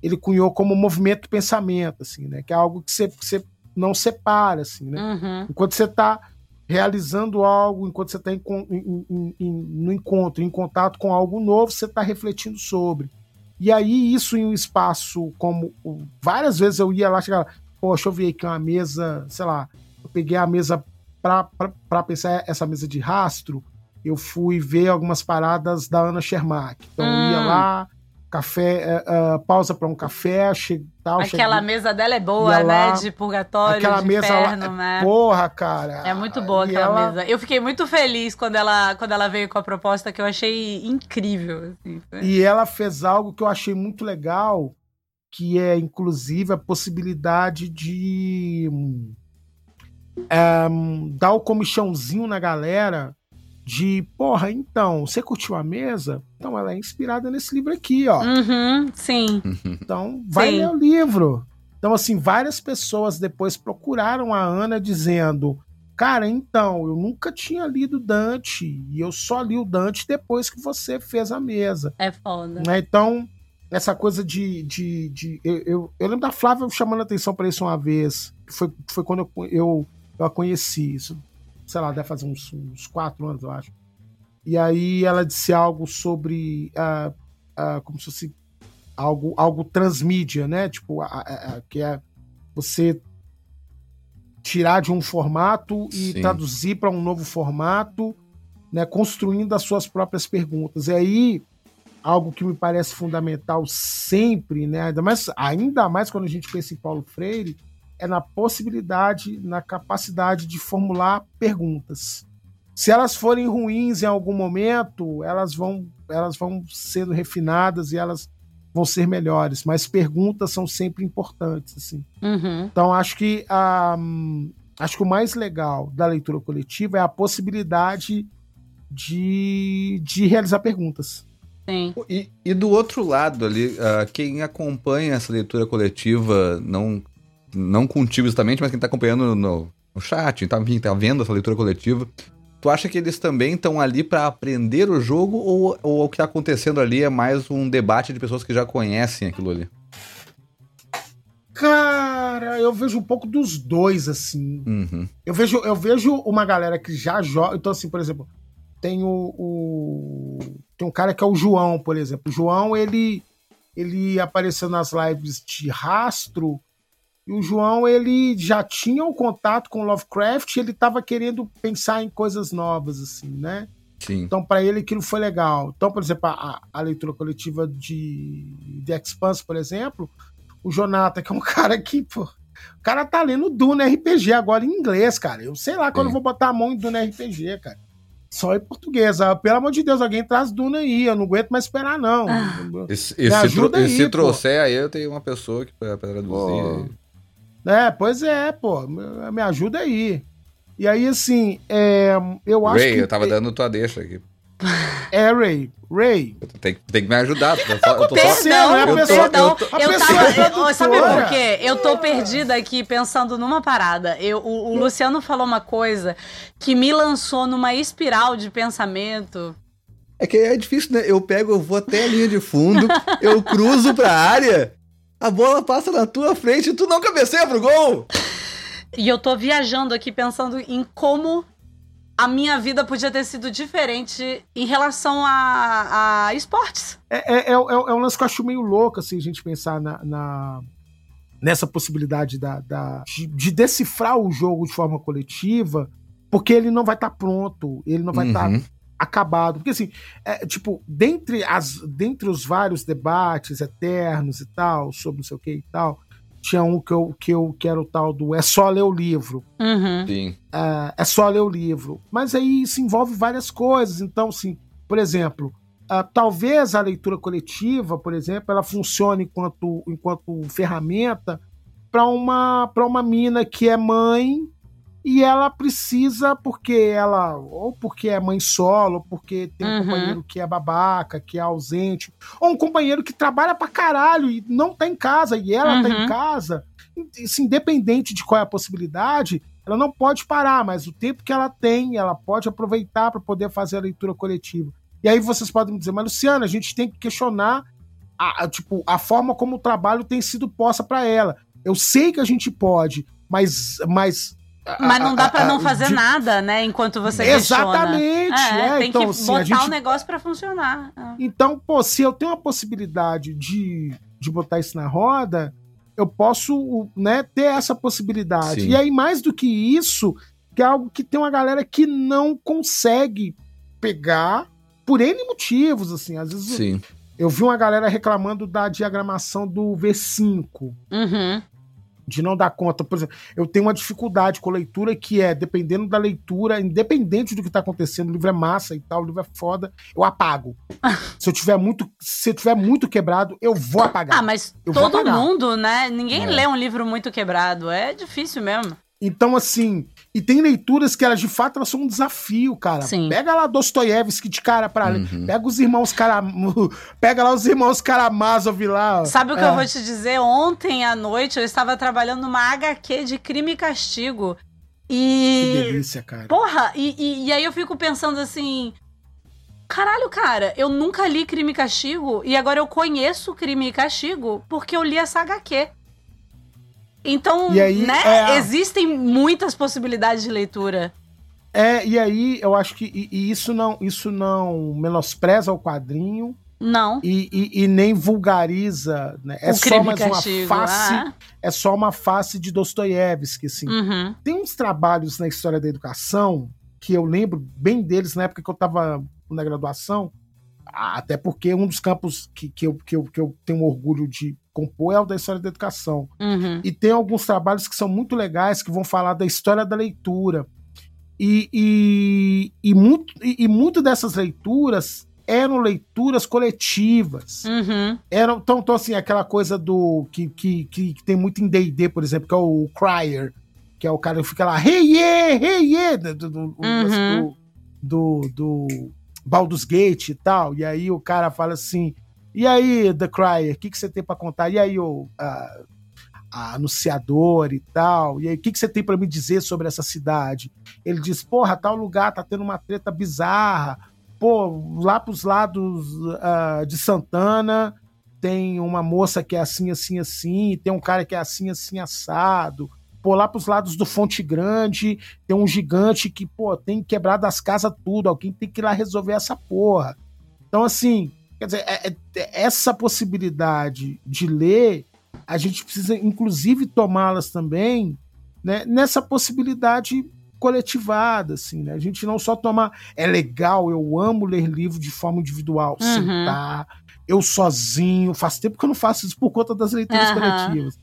ele cunhou como movimento pensamento, assim, né? Que é algo que você, você não separa, assim, né? Uhum. Enquanto você está realizando algo, enquanto você está no encontro, em contato com algo novo, você está refletindo sobre. E aí, isso em um espaço como. Várias vezes eu ia lá, chegava, poxa, eu vi aqui uma mesa, sei lá, eu peguei a mesa para pensar essa mesa de rastro, eu fui ver algumas paradas da Ana Shermack. Então eu ia Hum. lá, café, eh, eh, pausa para um café, che, tal, Aquela cheguei- mesa dela é boa, né? De purgatório, aquela de mesa inferno, lá, né? porra, cara. É muito boa aquela ela- mesa. Eu fiquei muito feliz quando ela, quando ela veio com a proposta que eu achei incrível. assim. E ela fez algo que eu achei muito legal, que é inclusive a possibilidade de hum, hum, dar o comichãozinho na galera de, porra, então, você curtiu a mesa? Então ela é inspirada nesse livro aqui, ó. Uhum, sim. Então, vai Sim. ler o livro. Então, assim, várias pessoas depois procuraram a Ana dizendo: Cara, então, eu nunca tinha lido Dante, e eu só li o Dante depois que você fez a mesa. É foda. né? Então, essa coisa de. de, de eu, eu, eu lembro da Flávia chamando a atenção para isso uma vez. que Foi, foi quando eu, eu, eu a conheci. Isso, sei lá, deve fazer uns, uns quatro anos, eu acho. E aí ela disse algo sobre. ah, ah, como se fosse algo, algo transmídia, né? Tipo, a- a- a- que é você tirar de um formato e Sim. traduzir para um novo formato, né? Construindo as suas próprias perguntas. E aí algo que me parece fundamental sempre, né? Ainda mais, ainda mais quando a gente pensa em Paulo Freire, é na possibilidade, na capacidade de formular perguntas. Se elas forem ruins em algum momento, elas vão, elas vão sendo refinadas e elas vão ser melhores. Mas perguntas são sempre importantes, assim. Uhum. Então acho que a, hum, acho que o mais legal da leitura coletiva é a possibilidade de, de realizar perguntas. Sim. E, e do outro lado ali, ah, quem acompanha essa leitura coletiva, não, não contigo exatamente, mas quem tá acompanhando no, no chat, tá, enfim, tá vendo essa leitura coletiva, tu acha que eles também estão ali para aprender o jogo ou, ou o que tá acontecendo ali é mais um debate de pessoas que já conhecem aquilo ali? Cara, eu vejo um pouco dos dois, assim. Uhum. Eu vejo, eu vejo uma galera que já joga. Então, assim, por exemplo, tem o, o- Tem um cara que é o João, por exemplo. O João, ele, ele apareceu nas lives de rastro. E o João, ele já tinha um contato com Lovecraft, ele tava querendo pensar em coisas novas, assim, né? Sim. Então, para ele, aquilo foi legal. Então, por exemplo, a, a leitura coletiva de The Expanse, por exemplo, o Jonathan, que é um cara que, pô, o cara tá lendo Duna RPG agora em inglês, cara. Eu sei lá quando Sim. eu vou botar a mão em Duna RPG, cara. Só em português. Ah, Pelo amor de Deus, alguém traz Duna aí. Eu não aguento mais esperar, não. E, se- e se, ajuda tro- aí, se pô. trouxer aí, eu tenho uma pessoa que pra, pra traduzir. É, pois é, pô. Me me ajuda aí. E aí, assim, é, eu acho Ray, que. eu tava dando tua deixa aqui. É, Ray. Ray. Tem, tem que me ajudar. Eu, só, eu tô só, Perdão, né? A eu tô- pessoa- Perdão, eu tô- a eu pessoa tava. é eu- sabe por quê? Eu tô perdida aqui pensando numa parada. Eu, o, o Luciano falou uma coisa que me lançou numa espiral de pensamento. É que é difícil, né? Eu pego, eu vou até a linha de fundo, eu cruzo pra área, a bola passa na tua frente e tu não cabeceia pro gol. E eu tô viajando aqui pensando em como a minha vida podia ter sido diferente em relação a, a esportes. É, é, é, é, é um lance que eu acho meio louco, assim, a gente pensar na, na- nessa possibilidade da, da- de, de decifrar o jogo de forma coletiva, porque ele não vai estar pronto, ele não vai estar Uhum. acabado. Porque, assim, é, tipo, dentre, as, dentre os vários debates eternos e tal, sobre não sei o que e tal, tinha um que eu, que eu que era o tal do é só ler o livro. Uhum. Sim. é, é só ler o livro. Mas aí isso envolve várias coisas. Então, assim, por exemplo, ah, talvez a leitura coletiva, por exemplo, ela funcione enquanto, enquanto ferramenta para uma, pra uma mina que é mãe e ela precisa, porque ela, ou porque é mãe solo, ou porque tem um Uhum. companheiro que é babaca, que é ausente, ou um companheiro que trabalha pra caralho e não tá em casa, e ela tá Uhum. em casa, assim, independente de qual é a possibilidade, ela não pode parar, mas o tempo que ela tem, ela pode aproveitar para poder fazer a leitura coletiva. E aí vocês podem me dizer, mas Luciana, a gente tem que questionar a, a, tipo, a forma como o trabalho tem sido posta para ela. Eu sei que a gente pode, mas. Mas, Mas não dá pra não fazer de- nada, né? Enquanto você questiona. Exatamente. É, é, tem então, que assim, botar gente o negócio pra funcionar. Então, pô, se eu tenho a possibilidade de, de botar isso na roda, eu posso né, ter essa possibilidade. Sim. E aí, mais do que isso, que é algo que tem uma galera que não consegue pegar por N motivos, assim. Às vezes Sim. eu vi uma galera reclamando da diagramação do V5 Uhum. De não dar conta. Por exemplo, eu tenho uma dificuldade com leitura que é, dependendo da leitura, independente do que tá acontecendo, o livro é massa e tal, o livro é foda, eu apago. se eu tiver muito, se eu tiver muito quebrado, eu vou apagar. Ah, mas Eu todo mundo, né? Ninguém É. lê um livro muito quebrado. É difícil mesmo. Então, assim, e tem leituras que elas de fato elas são um desafio, cara. Sim. Pega lá Dostoiévski de cara pra ler. Uhum. Pega os irmãos Karam... Pega lá os irmãos Karamazov lá. Sabe o que É. eu vou te dizer? Ontem à noite eu estava trabalhando numa HQ de crime e castigo. Que E. delícia, cara. Porra, e, e, e aí eu fico pensando assim. Caralho, cara, eu nunca li Crime e Castigo e agora eu conheço Crime e Castigo porque eu li essa HQ. Então, aí, né, é- existem muitas possibilidades de leitura. É, e aí eu acho que e- e isso não, isso não menospreza o quadrinho Não. e, e- e nem vulgariza, né? É o só mais uma Castigo. face, ah. é só uma face de Dostoiévski, assim. Uhum. Tem uns trabalhos na história da educação que eu lembro bem deles na época que eu estava na graduação, até porque um dos campos que, que, eu, que, eu, que eu tenho orgulho de compor é o da história da educação. Uhum. E tem alguns trabalhos que são muito legais, que vão falar da história da leitura. E, e, e, muito, e, e muito dessas leituras eram leituras coletivas. Uhum. Eram, então, então, assim, aquela coisa do. Que, que, que, que tem muito em DD, por exemplo, que é o Crier, que é o cara que fica lá, hey, yeah, hey, yeah, do, do, do, Uhum. do, do Baldur's Gate e tal. E aí o cara fala assim: e aí, The Crier, o que, que você tem pra contar? E aí, o anunciador e tal. E aí, o que, que você tem pra me dizer sobre essa cidade? Ele diz: porra, tal lugar tá tendo uma treta bizarra. Pô, lá pros lados ah, de Santana tem uma moça que é assim, assim, assim, tem um cara que é assim, assim, assado. Pô, lá pros lados do Fonte Grande tem um gigante que, pô, tem quebrado as casas tudo, alguém tem que ir lá resolver essa porra. Então, assim, quer dizer, é- é- essa possibilidade de ler, a gente precisa, inclusive, tomá-las também né, nessa possibilidade coletivada, assim, né? A gente não só tomar. É legal, eu amo ler livro de forma individual, Uhum. sentar, eu sozinho. Faz tempo que eu não faço isso por conta das leituras Aham. coletivas.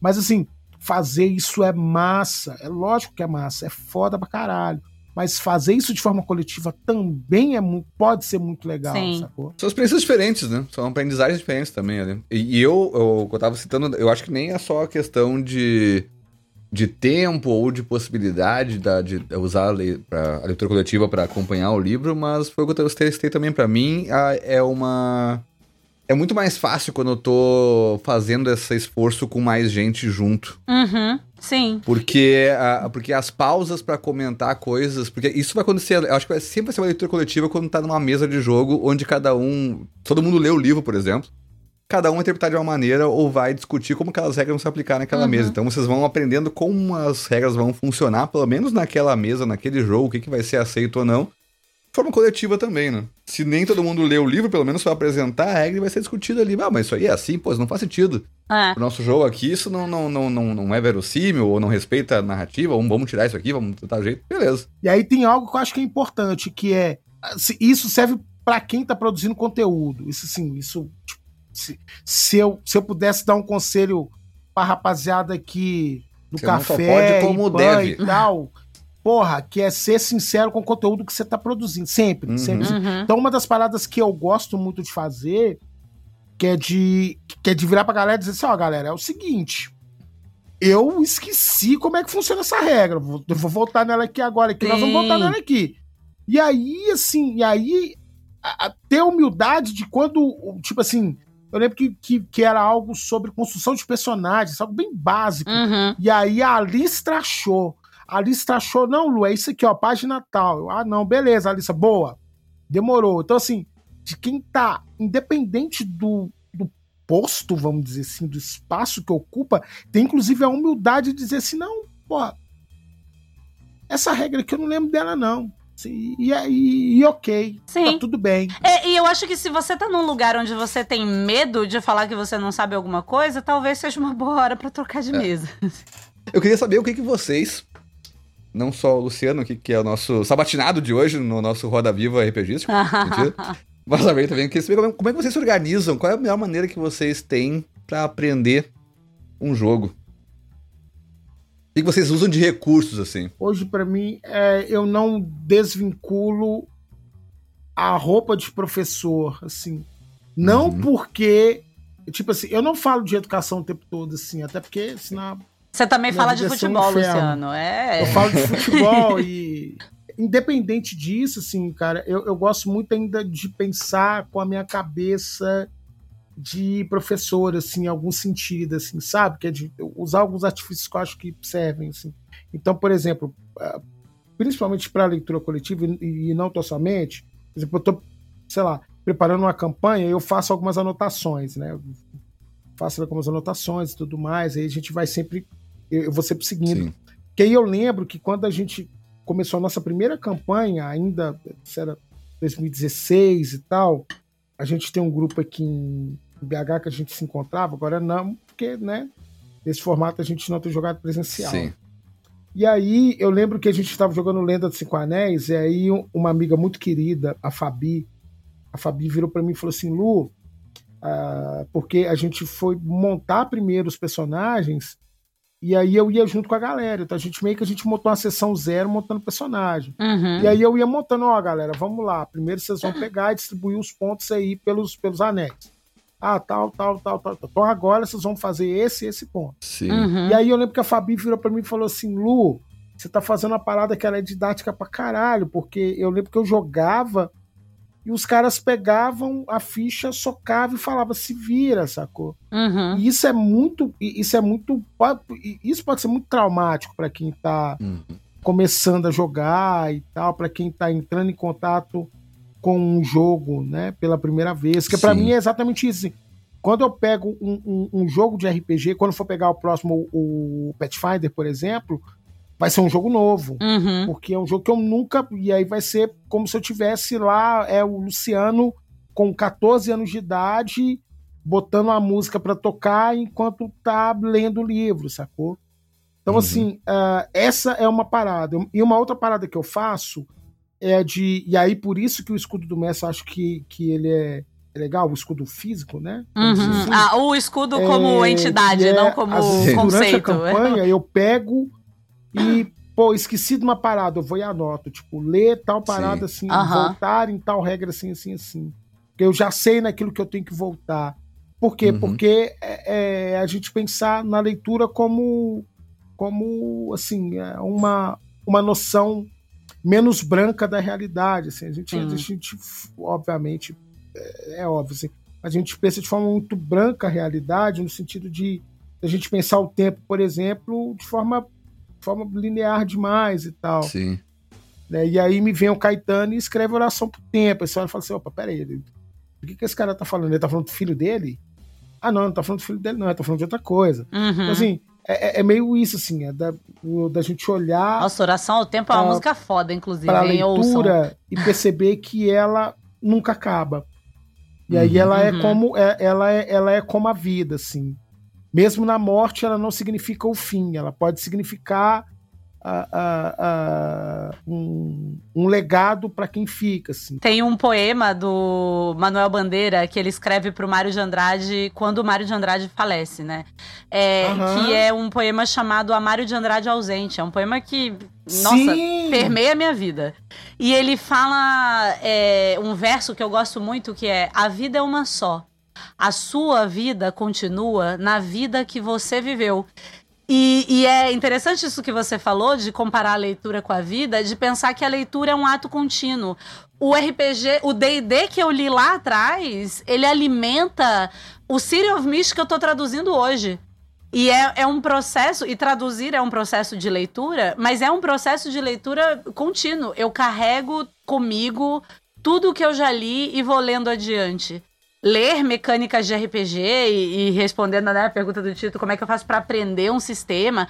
Mas, assim, fazer isso é massa. É lógico que é massa, é foda pra caralho. Mas fazer isso de forma coletiva também é pode ser muito legal, Sim. sacou? São experiências diferentes, né? São aprendizagens diferentes também ali. E, e eu, eu, eu tava citando, eu acho que nem é só a questão de, de tempo ou de possibilidade da, de usar a, lei, pra, a leitura coletiva para acompanhar o livro, mas foi o que eu testei também para mim. a- é uma. É muito mais fácil quando eu tô fazendo esse esforço com mais gente junto. Uhum. Sim. Porque, a- porque as pausas pra comentar coisas. Porque isso vai acontecer. Eu acho que vai sempre vai ser uma leitura coletiva quando tá numa mesa de jogo onde cada um. Todo mundo lê o livro, por exemplo. Cada um vai interpretar de uma maneira ou vai discutir como aquelas regras vão se aplicar naquela Uhum. mesa. Então vocês vão aprendendo como as regras vão funcionar, pelo menos naquela mesa, naquele jogo, o que, que vai ser aceito ou não. Forma coletiva também, né? Se nem todo mundo lê o livro, pelo menos vai apresentar a regra e vai ser discutida ali. Ah, mas isso aí é assim, pô, isso não faz sentido É. o nosso jogo aqui, isso não, não, não, não, não é verossímil, ou não respeita a narrativa, ou vamos tirar isso aqui, vamos tentar o jeito, beleza. E aí tem algo que eu acho que é importante, que é. se- Isso serve pra quem tá produzindo conteúdo. Isso sim, isso. tipo, Se, se, eu, se eu pudesse dar um conselho pra rapaziada aqui do Você não só café pode como e, deve. e tal, porra, que é ser sincero com o conteúdo que você tá produzindo. Sempre, Uhum. sempre. Uhum. Então, uma das paradas que eu gosto muito de fazer, que é de, que é de virar pra galera e dizer assim, ó, galera, é o seguinte. Eu esqueci como é que funciona essa regra. Vou, eu vou voltar nela aqui agora, que nós vamos voltar nela aqui. E aí, assim, e aí, a, a- ter humildade de quando, tipo assim, eu lembro que, que, que era algo sobre construção de personagens, algo bem básico. Uhum. E aí a Alice trachou. A Alice trachou, não, Lu, é isso aqui, ó, página tal. Eu, ah, não, beleza, Alice, boa. Demorou. Então, assim, de quem tá, independente do, do posto, vamos dizer assim, do espaço que ocupa, tem inclusive a humildade de dizer assim, não, pô, essa regra aqui eu não lembro dela, não. Assim, E, e, e ok, Sim. tá tudo bem. É, e eu acho que se você tá num lugar onde você tem medo de falar que você não sabe alguma coisa, talvez seja uma boa hora pra trocar É. de mesa. Eu queria saber o que, que vocês, não só o Luciano, que, que é o nosso sabatinado de hoje no nosso Roda Viva RPGístico, mas também também, queria saber como é, que vocês se organizam, qual é a melhor maneira que vocês têm pra aprender um jogo. O que, vocês usam de recursos, assim? Hoje, pra mim, é, eu não desvinculo a roupa de professor, assim. Não Uhum. porque. Tipo assim, eu não falo de educação o tempo todo, assim, até porque senão Você também fala de um futebol. Luciano. É. eu falo de futebol e. Independente disso, assim, cara, eu, eu gosto muito ainda de pensar com a minha cabeça de professor, assim, em algum sentido, assim, sabe? Que é de usar alguns artifícios que eu acho que servem, assim. Então, por exemplo, ah, principalmente para leitura coletiva e, não tão somente, por exemplo, eu tô sei lá, preparando uma campanha, eu faço algumas anotações, né? Eu faço algumas anotações e tudo mais, aí a gente vai sempre, eu, vou sempre seguindo. Sim. Que aí eu lembro que quando a gente começou a nossa primeira campanha, ainda, isso era 2016 e tal, a gente tem um grupo aqui em BH que a gente se encontrava, agora não, porque, né, nesse formato a gente não tem jogado presencial. Sim. E aí eu lembro que a gente estava jogando Lenda dos Cinco Anéis, e aí um- uma amiga muito querida, a Fabi, a Fabi virou para mim e falou assim, Lu, ah, porque a gente foi montar primeiro os personagens, e aí eu ia junto com a galera. Então a gente meio que a gente montou uma sessão zero montando personagem. Uhum. E aí eu ia montando, ó, galera, vamos lá. Primeiro vocês vão pegar e distribuir os pontos aí pelos, pelos anéis. Ah, tal, tal, tal, tal. tal. Então agora vocês vão fazer esse e esse ponto. Sim. Uhum. E aí eu lembro que a Fabi virou pra mim e falou assim: Lu, você tá fazendo uma parada que ela é didática pra caralho, porque eu lembro que eu jogava e os caras pegavam a ficha, socavam e falavam se vira, sacou? Uhum. E isso é muito, isso é muito, pode- isso pode ser muito traumático pra quem tá Uhum. começando a jogar e tal, pra quem tá entrando em contato com um jogo, né, pela primeira vez. Que pra Sim. mim é exatamente isso. assim. Quando eu pego um, um- um jogo de RPG, quando for pegar o próximo, o Pathfinder, por exemplo, vai ser um jogo novo. Uhum. Porque é um jogo que eu nunca. E aí vai ser como se eu tivesse lá, é o Luciano com 14 anos de idade, botando a música pra tocar enquanto tá lendo o livro, sacou? Então, Uhum. assim, ah, essa é uma parada. E uma outra parada que eu faço é de. E aí, por isso que o escudo do mestre eu acho que, que ele é, é legal, o escudo físico, né? Uhum. assim. Ah, o escudo como É, entidade, é, não como vezes, conceito. Durante a campanha, eu pego e, pô, esqueci de uma parada, eu vou e anoto. Tipo, ler tal parada assim, Aham. voltar em tal regra assim, assim, assim. Porque eu já sei naquilo que eu tenho que voltar. Por quê? Uhum. Porque é, é a gente pensar na leitura como, como assim, é uma, uma noção menos branca da realidade. Assim. A, gente, Sim. a gente, obviamente, é, é óbvio, assim, a gente pensa de forma muito branca a realidade, no sentido de a gente pensar o tempo, por exemplo, de forma, forma linear demais e tal. Sim. né? E aí me vem o Caetano e escreve oração pro tempo. Aí você olha e fala assim: opa, peraí, ele- o que, que esse cara tá falando? Ele tá falando do filho dele? Ah, não, não tá falando do filho dele, não, ele tá falando de outra coisa. Uhum. Então, assim, é, é- é meio isso, assim, é da, o- da gente olhar Nossa, Oração ao Tempo é uma pra- música foda, inclusive. para a hein? Ouçam. leitura e perceber que ela nunca acaba. E aí Uhum. ela é Uhum. como é, ela é, ela é como a vida, assim. Mesmo na morte, ela não significa o fim. Ela pode significar ah, ah, ah, um, um legado para quem fica, assim. Tem um poema do Manuel Bandeira que ele escreve pro Mário de Andrade quando o Mário de Andrade falece, né? É, Aham. Que é um poema chamado A Mário de Andrade Ausente. É um poema que, nossa, Sim! permeia a minha vida. E ele fala é, um verso que eu gosto muito que é: A vida é uma só. A sua vida continua na vida que você viveu. E, e é interessante isso que você falou, de comparar a leitura com a vida, de pensar que a leitura é um ato contínuo. O RPG, o D&D que eu li lá atrás, ele alimenta o City of Mist que eu tô traduzindo hoje. E é, é um processo, e traduzir é um processo de leitura, mas é um processo de leitura contínuo. Eu carrego comigo tudo que eu já li e vou lendo adiante. Ler mecânicas de RPG e, e respondendo né, a pergunta do Tito, como é que eu faço para aprender um sistema,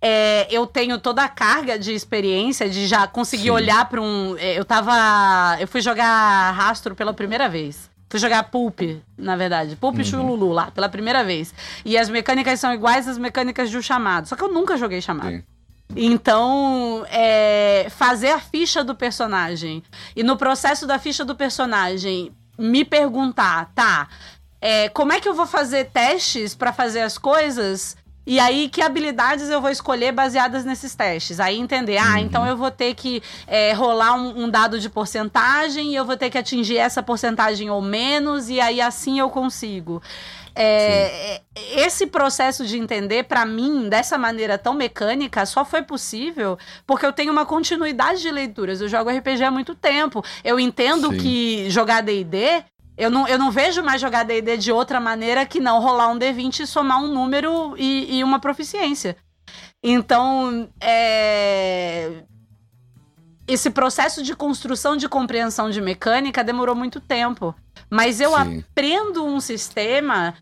é, eu tenho toda a carga de experiência de já conseguir Sim. olhar para um. é, Eu tava. Eu fui jogar rastro pela primeira vez. Fui jogar Pulp, na verdade. Pulp e Chululu lá, pela primeira vez. E as mecânicas são iguais às mecânicas de um chamado. Só que eu nunca joguei chamado. Sim. Então, é, fazer a ficha do personagem. E no processo da ficha do personagem, me perguntar, tá, é, como é que eu vou fazer testes pra fazer as coisas? E aí, que habilidades eu vou escolher baseadas nesses testes? Aí entender, ah, então eu vou ter que é, rolar um, um dado de porcentagem e eu vou ter que atingir essa porcentagem ou menos, e aí assim eu consigo. É, é, esse processo de entender, pra mim, dessa maneira tão mecânica, só foi possível porque eu tenho uma continuidade de leituras. Eu jogo RPG há muito tempo. Eu entendo Sim. que jogar DD. Eu não, eu não vejo mais jogar D&D de outra maneira que não rolar um D20 e somar um número e, e uma proficiência. Então, é... esse processo de construção de compreensão de mecânica demorou muito tempo. Mas eu Sim. aprendo um sistema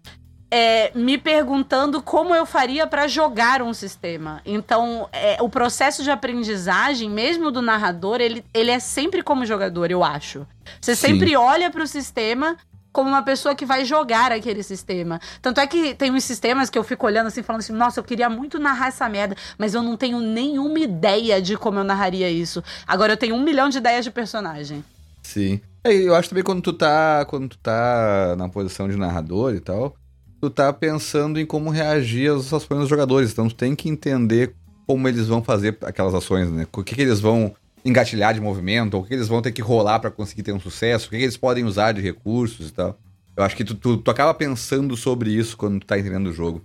é, me perguntando como eu faria para jogar um sistema. Então, é, o processo de aprendizagem, mesmo do narrador, ele, ele é sempre como jogador, eu acho. Você Sim. sempre olha para o sistema como uma pessoa que vai jogar aquele sistema. Tanto é que tem uns sistemas que eu fico olhando assim, falando assim, nossa, eu queria muito narrar essa merda, mas eu não tenho nenhuma ideia de como eu narraria isso. Agora eu tenho um milhão de ideias de personagem. Sim. É, eu acho também quando tu tá. Quando tu tá na posição de narrador e tal, tu tá pensando em como reagir às ações dos jogadores. Então tu tem que entender como eles vão fazer aquelas ações, né? O que, que eles vão engatilhar de movimento, ou o que eles vão ter que rolar pra conseguir ter um sucesso, o que, que eles podem usar de recursos e tal. Eu acho que tu, tu, tu acaba pensando sobre isso quando tu tá entendendo o jogo.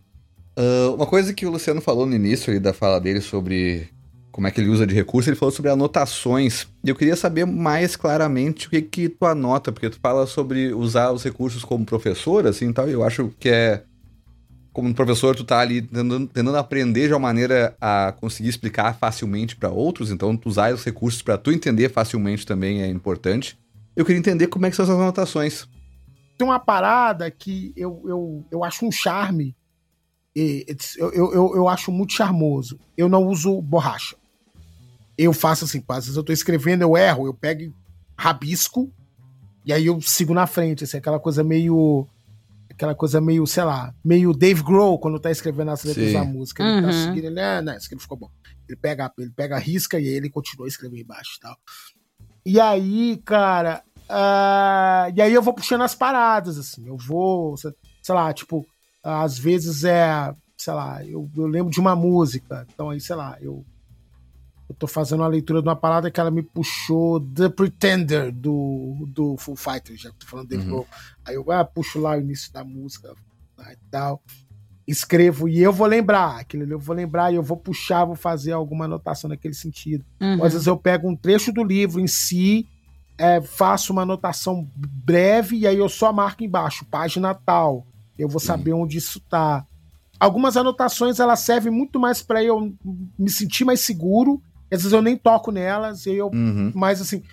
Ah, uma coisa que o Luciano falou no início ali da fala dele sobre como é que ele usa de recurso, ele falou sobre anotações. E eu queria saber mais claramente o que que tu anota, porque tu fala sobre usar os recursos como professor, assim, tal, e eu acho que é como professor tu tá ali tentando, tentando aprender de uma maneira a conseguir explicar facilmente pra outros, então tu usar os recursos pra tu entender facilmente também é importante. Eu queria entender como é que são essas anotações. Tem uma parada que eu, eu, eu acho um charme. eu, eu, eu acho muito charmoso. Eu não uso borracha. Eu faço assim, às vezes eu tô escrevendo, eu erro, eu pego rabisco, e aí eu sigo na frente, assim, aquela coisa meio. Aquela coisa meio, sei lá, meio Dave Grohl quando tá escrevendo as letras Sim. da música. Ele tá Uhum. seguindo, ele, ah, não, isso aqui não ficou bom. Ele pega, ele pega a risca e aí ele continua a escrever embaixo e tal. E aí, cara, ah, e aí eu vou puxando as paradas, assim, eu vou, sei sei lá, tipo, às vezes é, sei lá, eu, eu lembro de uma música, então aí, sei lá, eu, eu tô fazendo uma leitura de uma parada que ela me puxou The Pretender do, do Full Fighter, já que tô falando Dave Uhum. Aí eu ah, puxo lá o início da música tá, e tal, escrevo e eu vou lembrar, aquilo ali eu vou lembrar e eu vou puxar, vou fazer alguma anotação naquele sentido. Uhum. Às vezes eu pego um trecho do livro em si, é, faço uma anotação breve e aí eu só marco embaixo, página tal. Eu vou saber onde isso tá. Algumas anotações elas servem muito mais para eu me sentir mais seguro. Às vezes eu nem toco nelas, e eu Uhum. mas assim,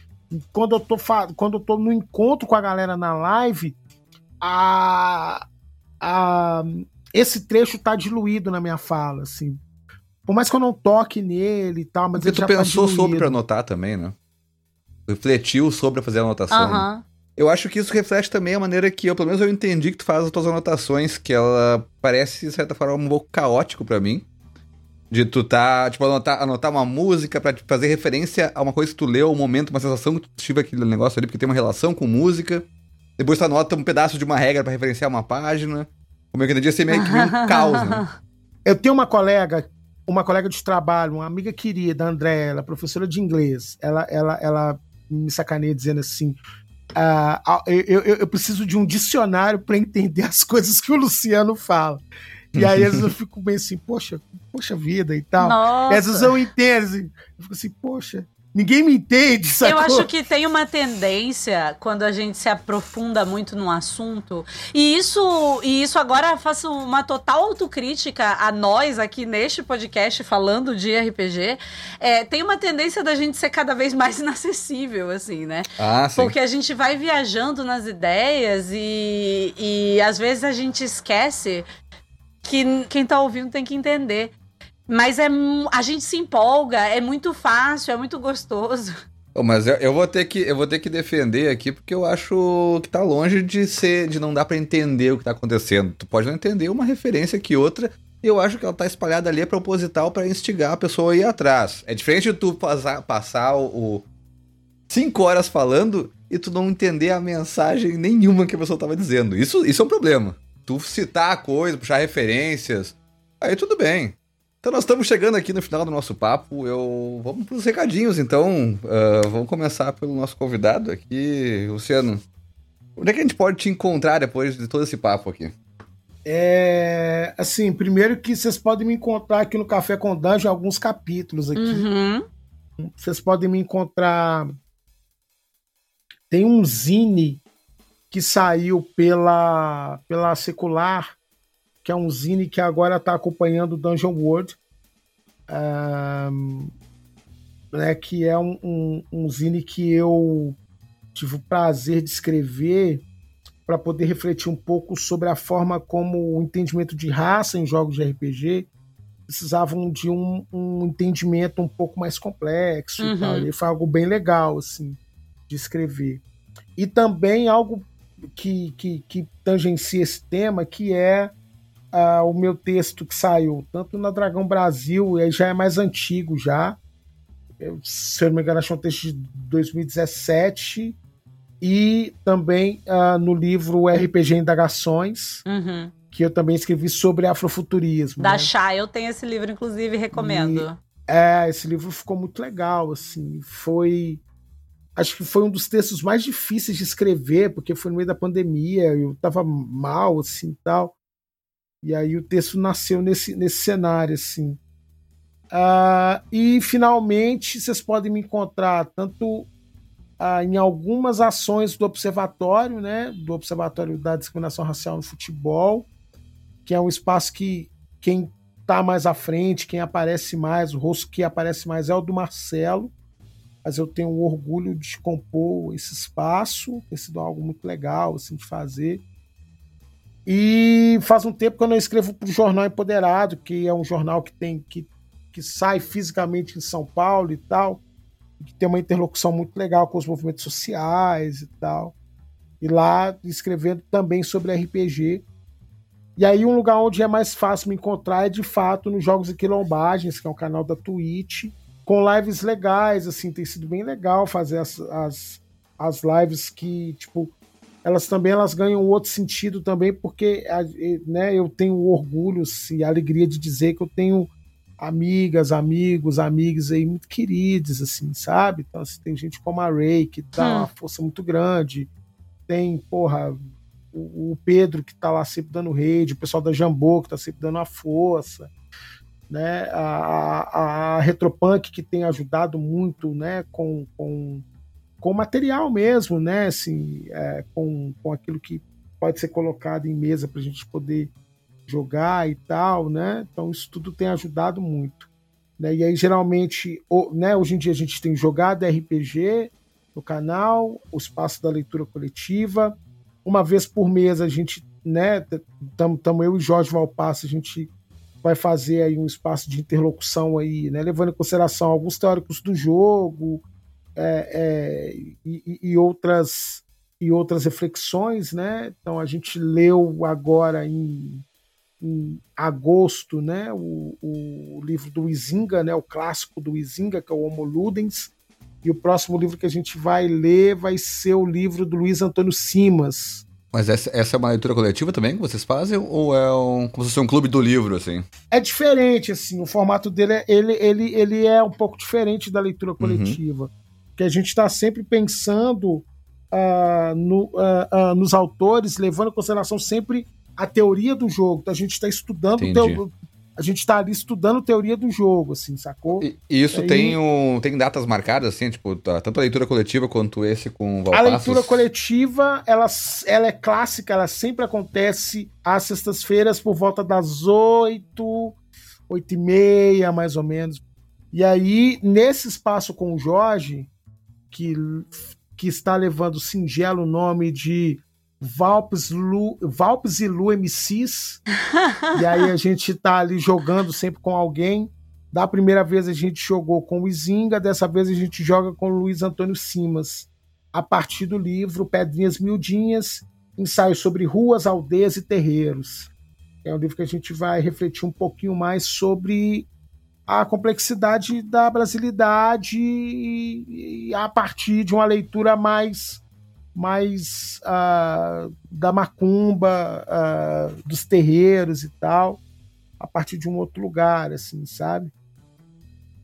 quando eu tô quando eu tô no encontro com a galera na live, a, a esse trecho tá diluído na minha fala, assim. Por mais que eu não toque nele e tal, mas Porque ele tu já tá pensou sobre diluído. pra anotar também, né? Refletiu sobre fazer a anotação. né? Aham. Eu acho que isso reflete também a maneira que eu, pelo menos eu entendi que tu faz as tuas anotações, que ela parece, de certa forma, um pouco caótico pra mim. De tu tá, tipo, anotar, anotar uma música pra tipo, fazer referência a uma coisa que tu leu, um momento, uma sensação que tu tive aquele negócio ali, porque tem uma relação com música. Depois tu anota um pedaço de uma regra pra referenciar uma página. Como eu entendi, assim, meio que meio um caos, né? Eu tenho uma colega, uma colega de trabalho, uma amiga querida, a André, ela é professora de inglês. Ela, ela, ela me sacaneia dizendo assim: ah, ah, eu, eu, eu preciso de um dicionário para entender as coisas que o Luciano fala. E aí, às vezes, eu fico bem assim, poxa, poxa vida e tal. E às vezes Nossa. eu entendo, assim, eu fico assim, poxa, ninguém me entende, Eu sacou? acho que tem uma tendência quando a gente se aprofunda muito num assunto. E isso, e isso agora eu faço uma total autocrítica a nós aqui neste podcast falando de RPG. É, tem uma tendência da gente ser cada vez mais inacessível, assim, né? Ah, sim. Porque a gente vai viajando nas ideias e, e às vezes a gente esquece que quem tá ouvindo tem que entender. Mas é, a gente se empolga, é muito fácil, é muito gostoso. Mas eu, eu vou ter que eu vou ter que defender aqui porque eu acho que tá longe de ser de não dar pra entender o que tá acontecendo. Tu pode não entender uma referência que outra. E eu acho que ela tá espalhada ali é proposital pra instigar a pessoa a ir atrás. É diferente de tu passar, passar o, o cinco horas falando e tu não entender a mensagem nenhuma que a pessoa tava dizendo. Isso, isso é um problema. Tu citar a coisa, puxar referências, aí tudo bem. Então nós estamos chegando aqui no final do nosso papo. Eu vamos para os recadinhos, então. Ah, vamos começar pelo nosso convidado aqui, Luciano. Onde é que a gente pode te encontrar depois de todo esse papo aqui? É, assim, primeiro que vocês podem me encontrar aqui no Café com Dungeon alguns capítulos aqui. Uhum. Vocês podem me encontrar. Tem um zine que saiu pela, pela Secular, que é um zine que agora está acompanhando o Dungeon World. Ahn, né, que é um, um, um zine que eu tive o prazer de escrever para poder refletir um pouco sobre a forma como o entendimento de raça em jogos de RPG precisavam de um, um entendimento um pouco mais complexo Uhum. e tal. E foi algo bem legal, assim, de escrever. E também algo que, que, que tangencia esse tema, que é ah, o meu texto que saiu tanto na Dragão Brasil, e aí já é mais antigo já. Eu, se eu não me engano, é um texto de 2017. E também ah, no livro RPG Indagações, Uhum. que eu também escrevi sobre afrofuturismo. Da né? Chá, eu tenho esse livro, inclusive, recomendo. É, esse livro ficou muito legal, assim, foi acho que foi um dos textos mais difíceis de escrever, porque foi no meio da pandemia, eu tava mal, assim, tal, e aí o texto nasceu nesse, nesse cenário, assim. Ah, e, finalmente, vocês podem me encontrar tanto ah, em algumas ações do Observatório, né, do Observatório da Discriminação Racial no Futebol, que é um espaço que quem tá mais à frente, quem aparece mais, o rosto que aparece mais é o do Marcelo, mas eu tenho o orgulho de compor esse espaço, tem sido algo muito legal assim, de fazer. E faz um tempo que eu não escrevo para o Jornal Empoderado, que é um jornal que tem que, que sai fisicamente em São Paulo e tal, que tem uma interlocução muito legal com os movimentos sociais e tal. E lá escrevendo também sobre RPG. E aí um lugar onde é mais fácil me encontrar é de fato nos Jogos e Quilombagens, que é um canal da Twitch, com lives legais, assim, tem sido bem legal fazer as, as, as lives que, tipo, elas também elas ganham outro sentido também, porque né, eu tenho orgulho assim, a alegria de dizer que eu tenho amigas, amigos, amigos aí muito queridos, assim, sabe? Então, assim, tem gente como a Ray, que dá Hum. uma força muito grande, tem, porra, o, o Pedro, que tá lá sempre dando rede, o pessoal da Jambô, que tá sempre dando a força, né? A, a, a Retropunk, que tem ajudado muito, né, com, com, com material mesmo, né, assim, é, com, com aquilo que pode ser colocado em mesa para a gente poder jogar e tal, né? Então isso tudo tem ajudado muito. Né? E aí, geralmente, o- né, hoje em dia a gente tem jogado RPG no canal, o espaço da leitura coletiva. Uma vez por mês a gente, né, estamos eu e Jorge Valpasso, a gente vai fazer aí um espaço de interlocução aí, né, levando em consideração alguns teóricos do jogo é, é, e, e- outras e outras reflexões, né? Então a gente leu agora em, em agosto, né, o, o livro do Izinga, né, o clássico do Izinga, que é o Homo Ludens, e o próximo livro que a gente vai ler vai ser o livro do Luiz Antônio Simas. Mas essa, essa é uma leitura coletiva também que vocês fazem? Ou é um, como se fosse um clube do livro, assim? É diferente, assim, o formato dele é, ele, ele, ele é um pouco diferente da leitura coletiva. Que a gente está sempre pensando ah, no- ah, ah, nos autores, levando em consideração sempre a teoria do jogo. Então a gente está estudando, teo- a gente está ali estudando teoria do jogo, assim, sacou? E isso Aí- tem, um, tem datas marcadas, assim, tipo, tá, tanto a leitura coletiva quanto esse com o A Valpassos? leitura coletiva, ela, ela é clássica, ela sempre acontece às sextas-feiras por volta das oito, oito e meia, mais ou menos. E aí, nesse espaço com o Jorge, que, que está levando o singelo nome de Valpes, Lu, Valpes e Lu MCs, e aí a gente tá ali jogando sempre com alguém. Da primeira vez a gente jogou com o Izinga, dessa vez a gente joga com o Luiz Antônio Simas a partir do livro Pedrinhas Miudinhas, ensaio sobre ruas, aldeias e terreiros. É um livro que a gente vai refletir um pouquinho mais sobre a complexidade da brasilidade e a partir de uma leitura mais mais ah, da macumba, ah, dos terreiros e tal, a partir de um outro lugar, assim, sabe?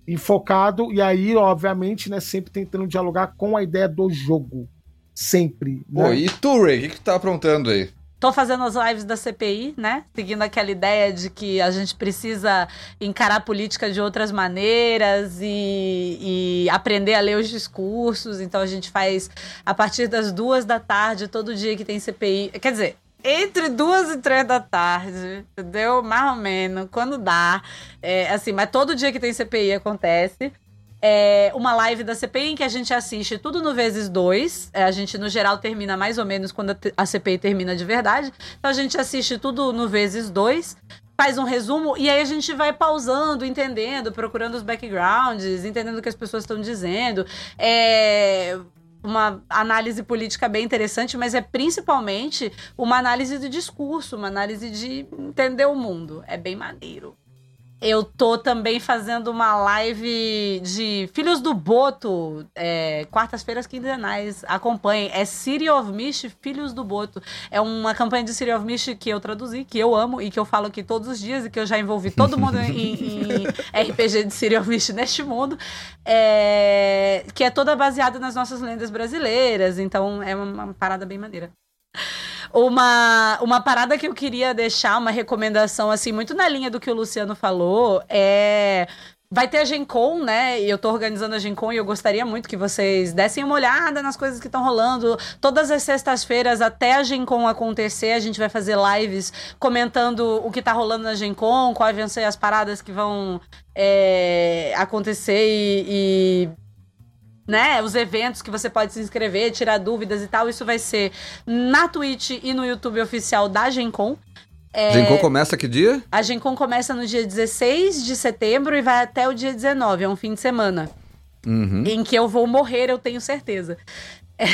E focado, e aí, obviamente, né, sempre tentando dialogar com a ideia do jogo. Sempre. Né? Pô, e tu, Ray, o que, que tu tá aprontando aí? Tô fazendo as lives da CPI, né? Seguindo aquela ideia de que a gente precisa encarar a política de outras maneiras e, e aprender a ler os discursos. Então a gente faz a partir das duas da tarde, todo dia que tem CPI. Quer dizer, entre duas e três da tarde, entendeu? Mais ou menos, quando dá. É, assim, mas todo dia que tem CPI acontece. É uma live da CPI em que a gente assiste tudo no vezes dois. É, a gente, no geral, termina mais ou menos quando a a CPI termina de verdade. Então a gente assiste tudo no vezes dois. Faz um resumo e aí a gente vai pausando, entendendo, procurando os backgrounds, entendendo o que as pessoas estão dizendo. É uma análise política bem interessante, mas é principalmente uma análise do discurso, uma análise de entender o mundo. É bem maneiro. Eu tô também fazendo uma live de Filhos do Boto, é, quartas-feiras quinzenais. Acompanhem. É City of Mist, Filhos do Boto. É uma campanha de City of Mist que eu traduzi, que eu amo e que eu falo aqui todos os dias e que eu já envolvi todo mundo em, em RPG de City of Mist neste mundo. É, que é toda baseada nas nossas lendas brasileiras. Então é uma, uma parada bem maneira. Uma, uma parada que eu queria deixar, uma recomendação, assim, muito na linha do que o Luciano falou, é. Vai ter a Gen Con, né? E eu tô organizando a Gen Con e eu gostaria muito que vocês dessem uma olhada nas coisas que estão rolando. Todas as sextas-feiras, até a Gen Con acontecer, a gente vai fazer lives comentando o que tá rolando na Gen Con, quais vão ser as paradas que vão é, acontecer e, e né, os eventos que você pode se inscrever, tirar dúvidas e tal, isso vai ser na Twitch e no YouTube oficial da Gencom. É, Gencom começa que dia? a Gencom começa no dia 16 de setembro e vai até o dia 19, é um fim de semana. Uhum. Em que eu vou morrer, eu tenho certeza. É,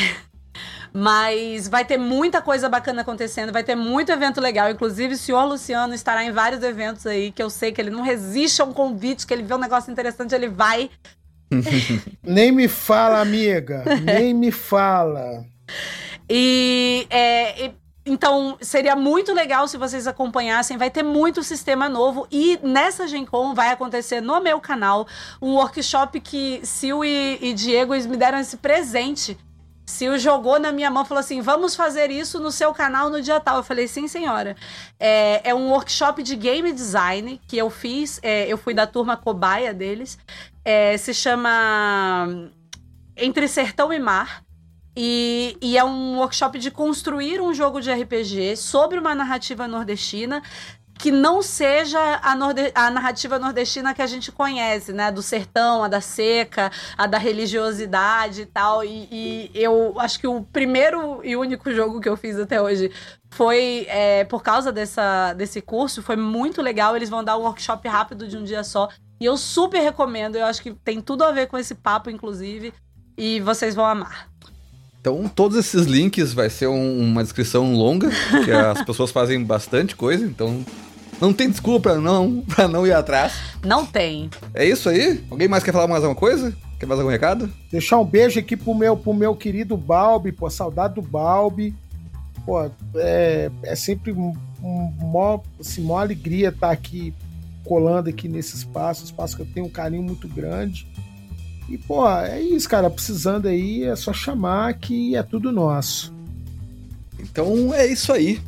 Mas vai ter muita coisa bacana acontecendo, vai ter muito evento legal. Inclusive, o senhor Luciano estará em vários eventos aí, que eu sei que ele não resiste a um convite, que ele vê um negócio interessante, ele vai. Nem me fala, amiga. Nem me fala. E, é, e- então seria muito legal se vocês acompanhassem. Vai ter muito sistema novo e nessa Gen Con vai acontecer no meu canal um workshop que Sil e, e Diego me deram esse presente. Sil jogou na minha mão e falou assim: vamos fazer isso no seu canal no dia tal. Eu falei, sim, senhora. É, é um workshop de game design que eu fiz. é, eu fui da turma cobaia deles. É, se chama Entre Sertão e Mar. E, e é um workshop de construir um jogo de RPG sobre uma narrativa nordestina que não seja a, norde- a narrativa nordestina que a gente conhece, né? Do sertão, a da seca, a da religiosidade e tal. E, e eu acho que o primeiro e único jogo que eu fiz até hoje foi é, por causa dessa, desse curso. Foi muito legal. Eles vão dar um workshop rápido de um dia só. E eu super recomendo. Eu acho que tem tudo a ver com esse papo, inclusive. E vocês vão amar. Então, todos esses links vai ser um- uma descrição longa, que as pessoas fazem bastante coisa, então não tem desculpa pra não, pra não ir atrás. Não tem. É isso aí? Alguém mais quer falar mais alguma coisa? Quer mais algum recado? Deixar um beijo aqui pro meu, pro meu querido Balbi, pô, saudade do Balbi. Pô, é, é sempre um, um mó, assim, mó alegria estar aqui colando aqui nesse espaço, um espaço que eu tenho um carinho muito grande. E, pô, é isso, cara. Precisando aí, é só chamar que é tudo nosso. Então é isso aí.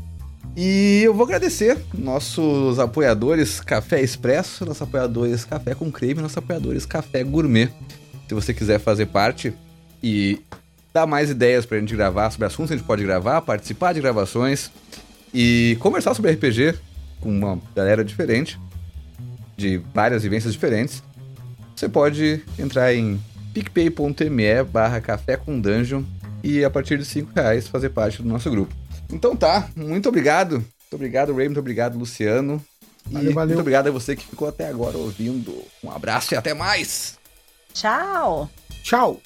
E eu vou agradecer nossos apoiadores Café Expresso, nossos apoiadores Café com Creme, nossos apoiadores Café Gourmet. Se você quiser fazer parte e dar mais ideias pra gente gravar sobre assuntos a gente pode gravar, participar de gravações e conversar sobre RPG com uma galera diferente, de várias vivências diferentes, você pode entrar em picpay.me barra café com dungeon e a partir de 5 reais fazer parte do nosso grupo. Então tá, muito obrigado. Muito obrigado, Ray, muito obrigado, Luciano. E Valeu, valeu. muito obrigado a você que ficou até agora ouvindo. Um abraço e até mais! Tchau! Tchau!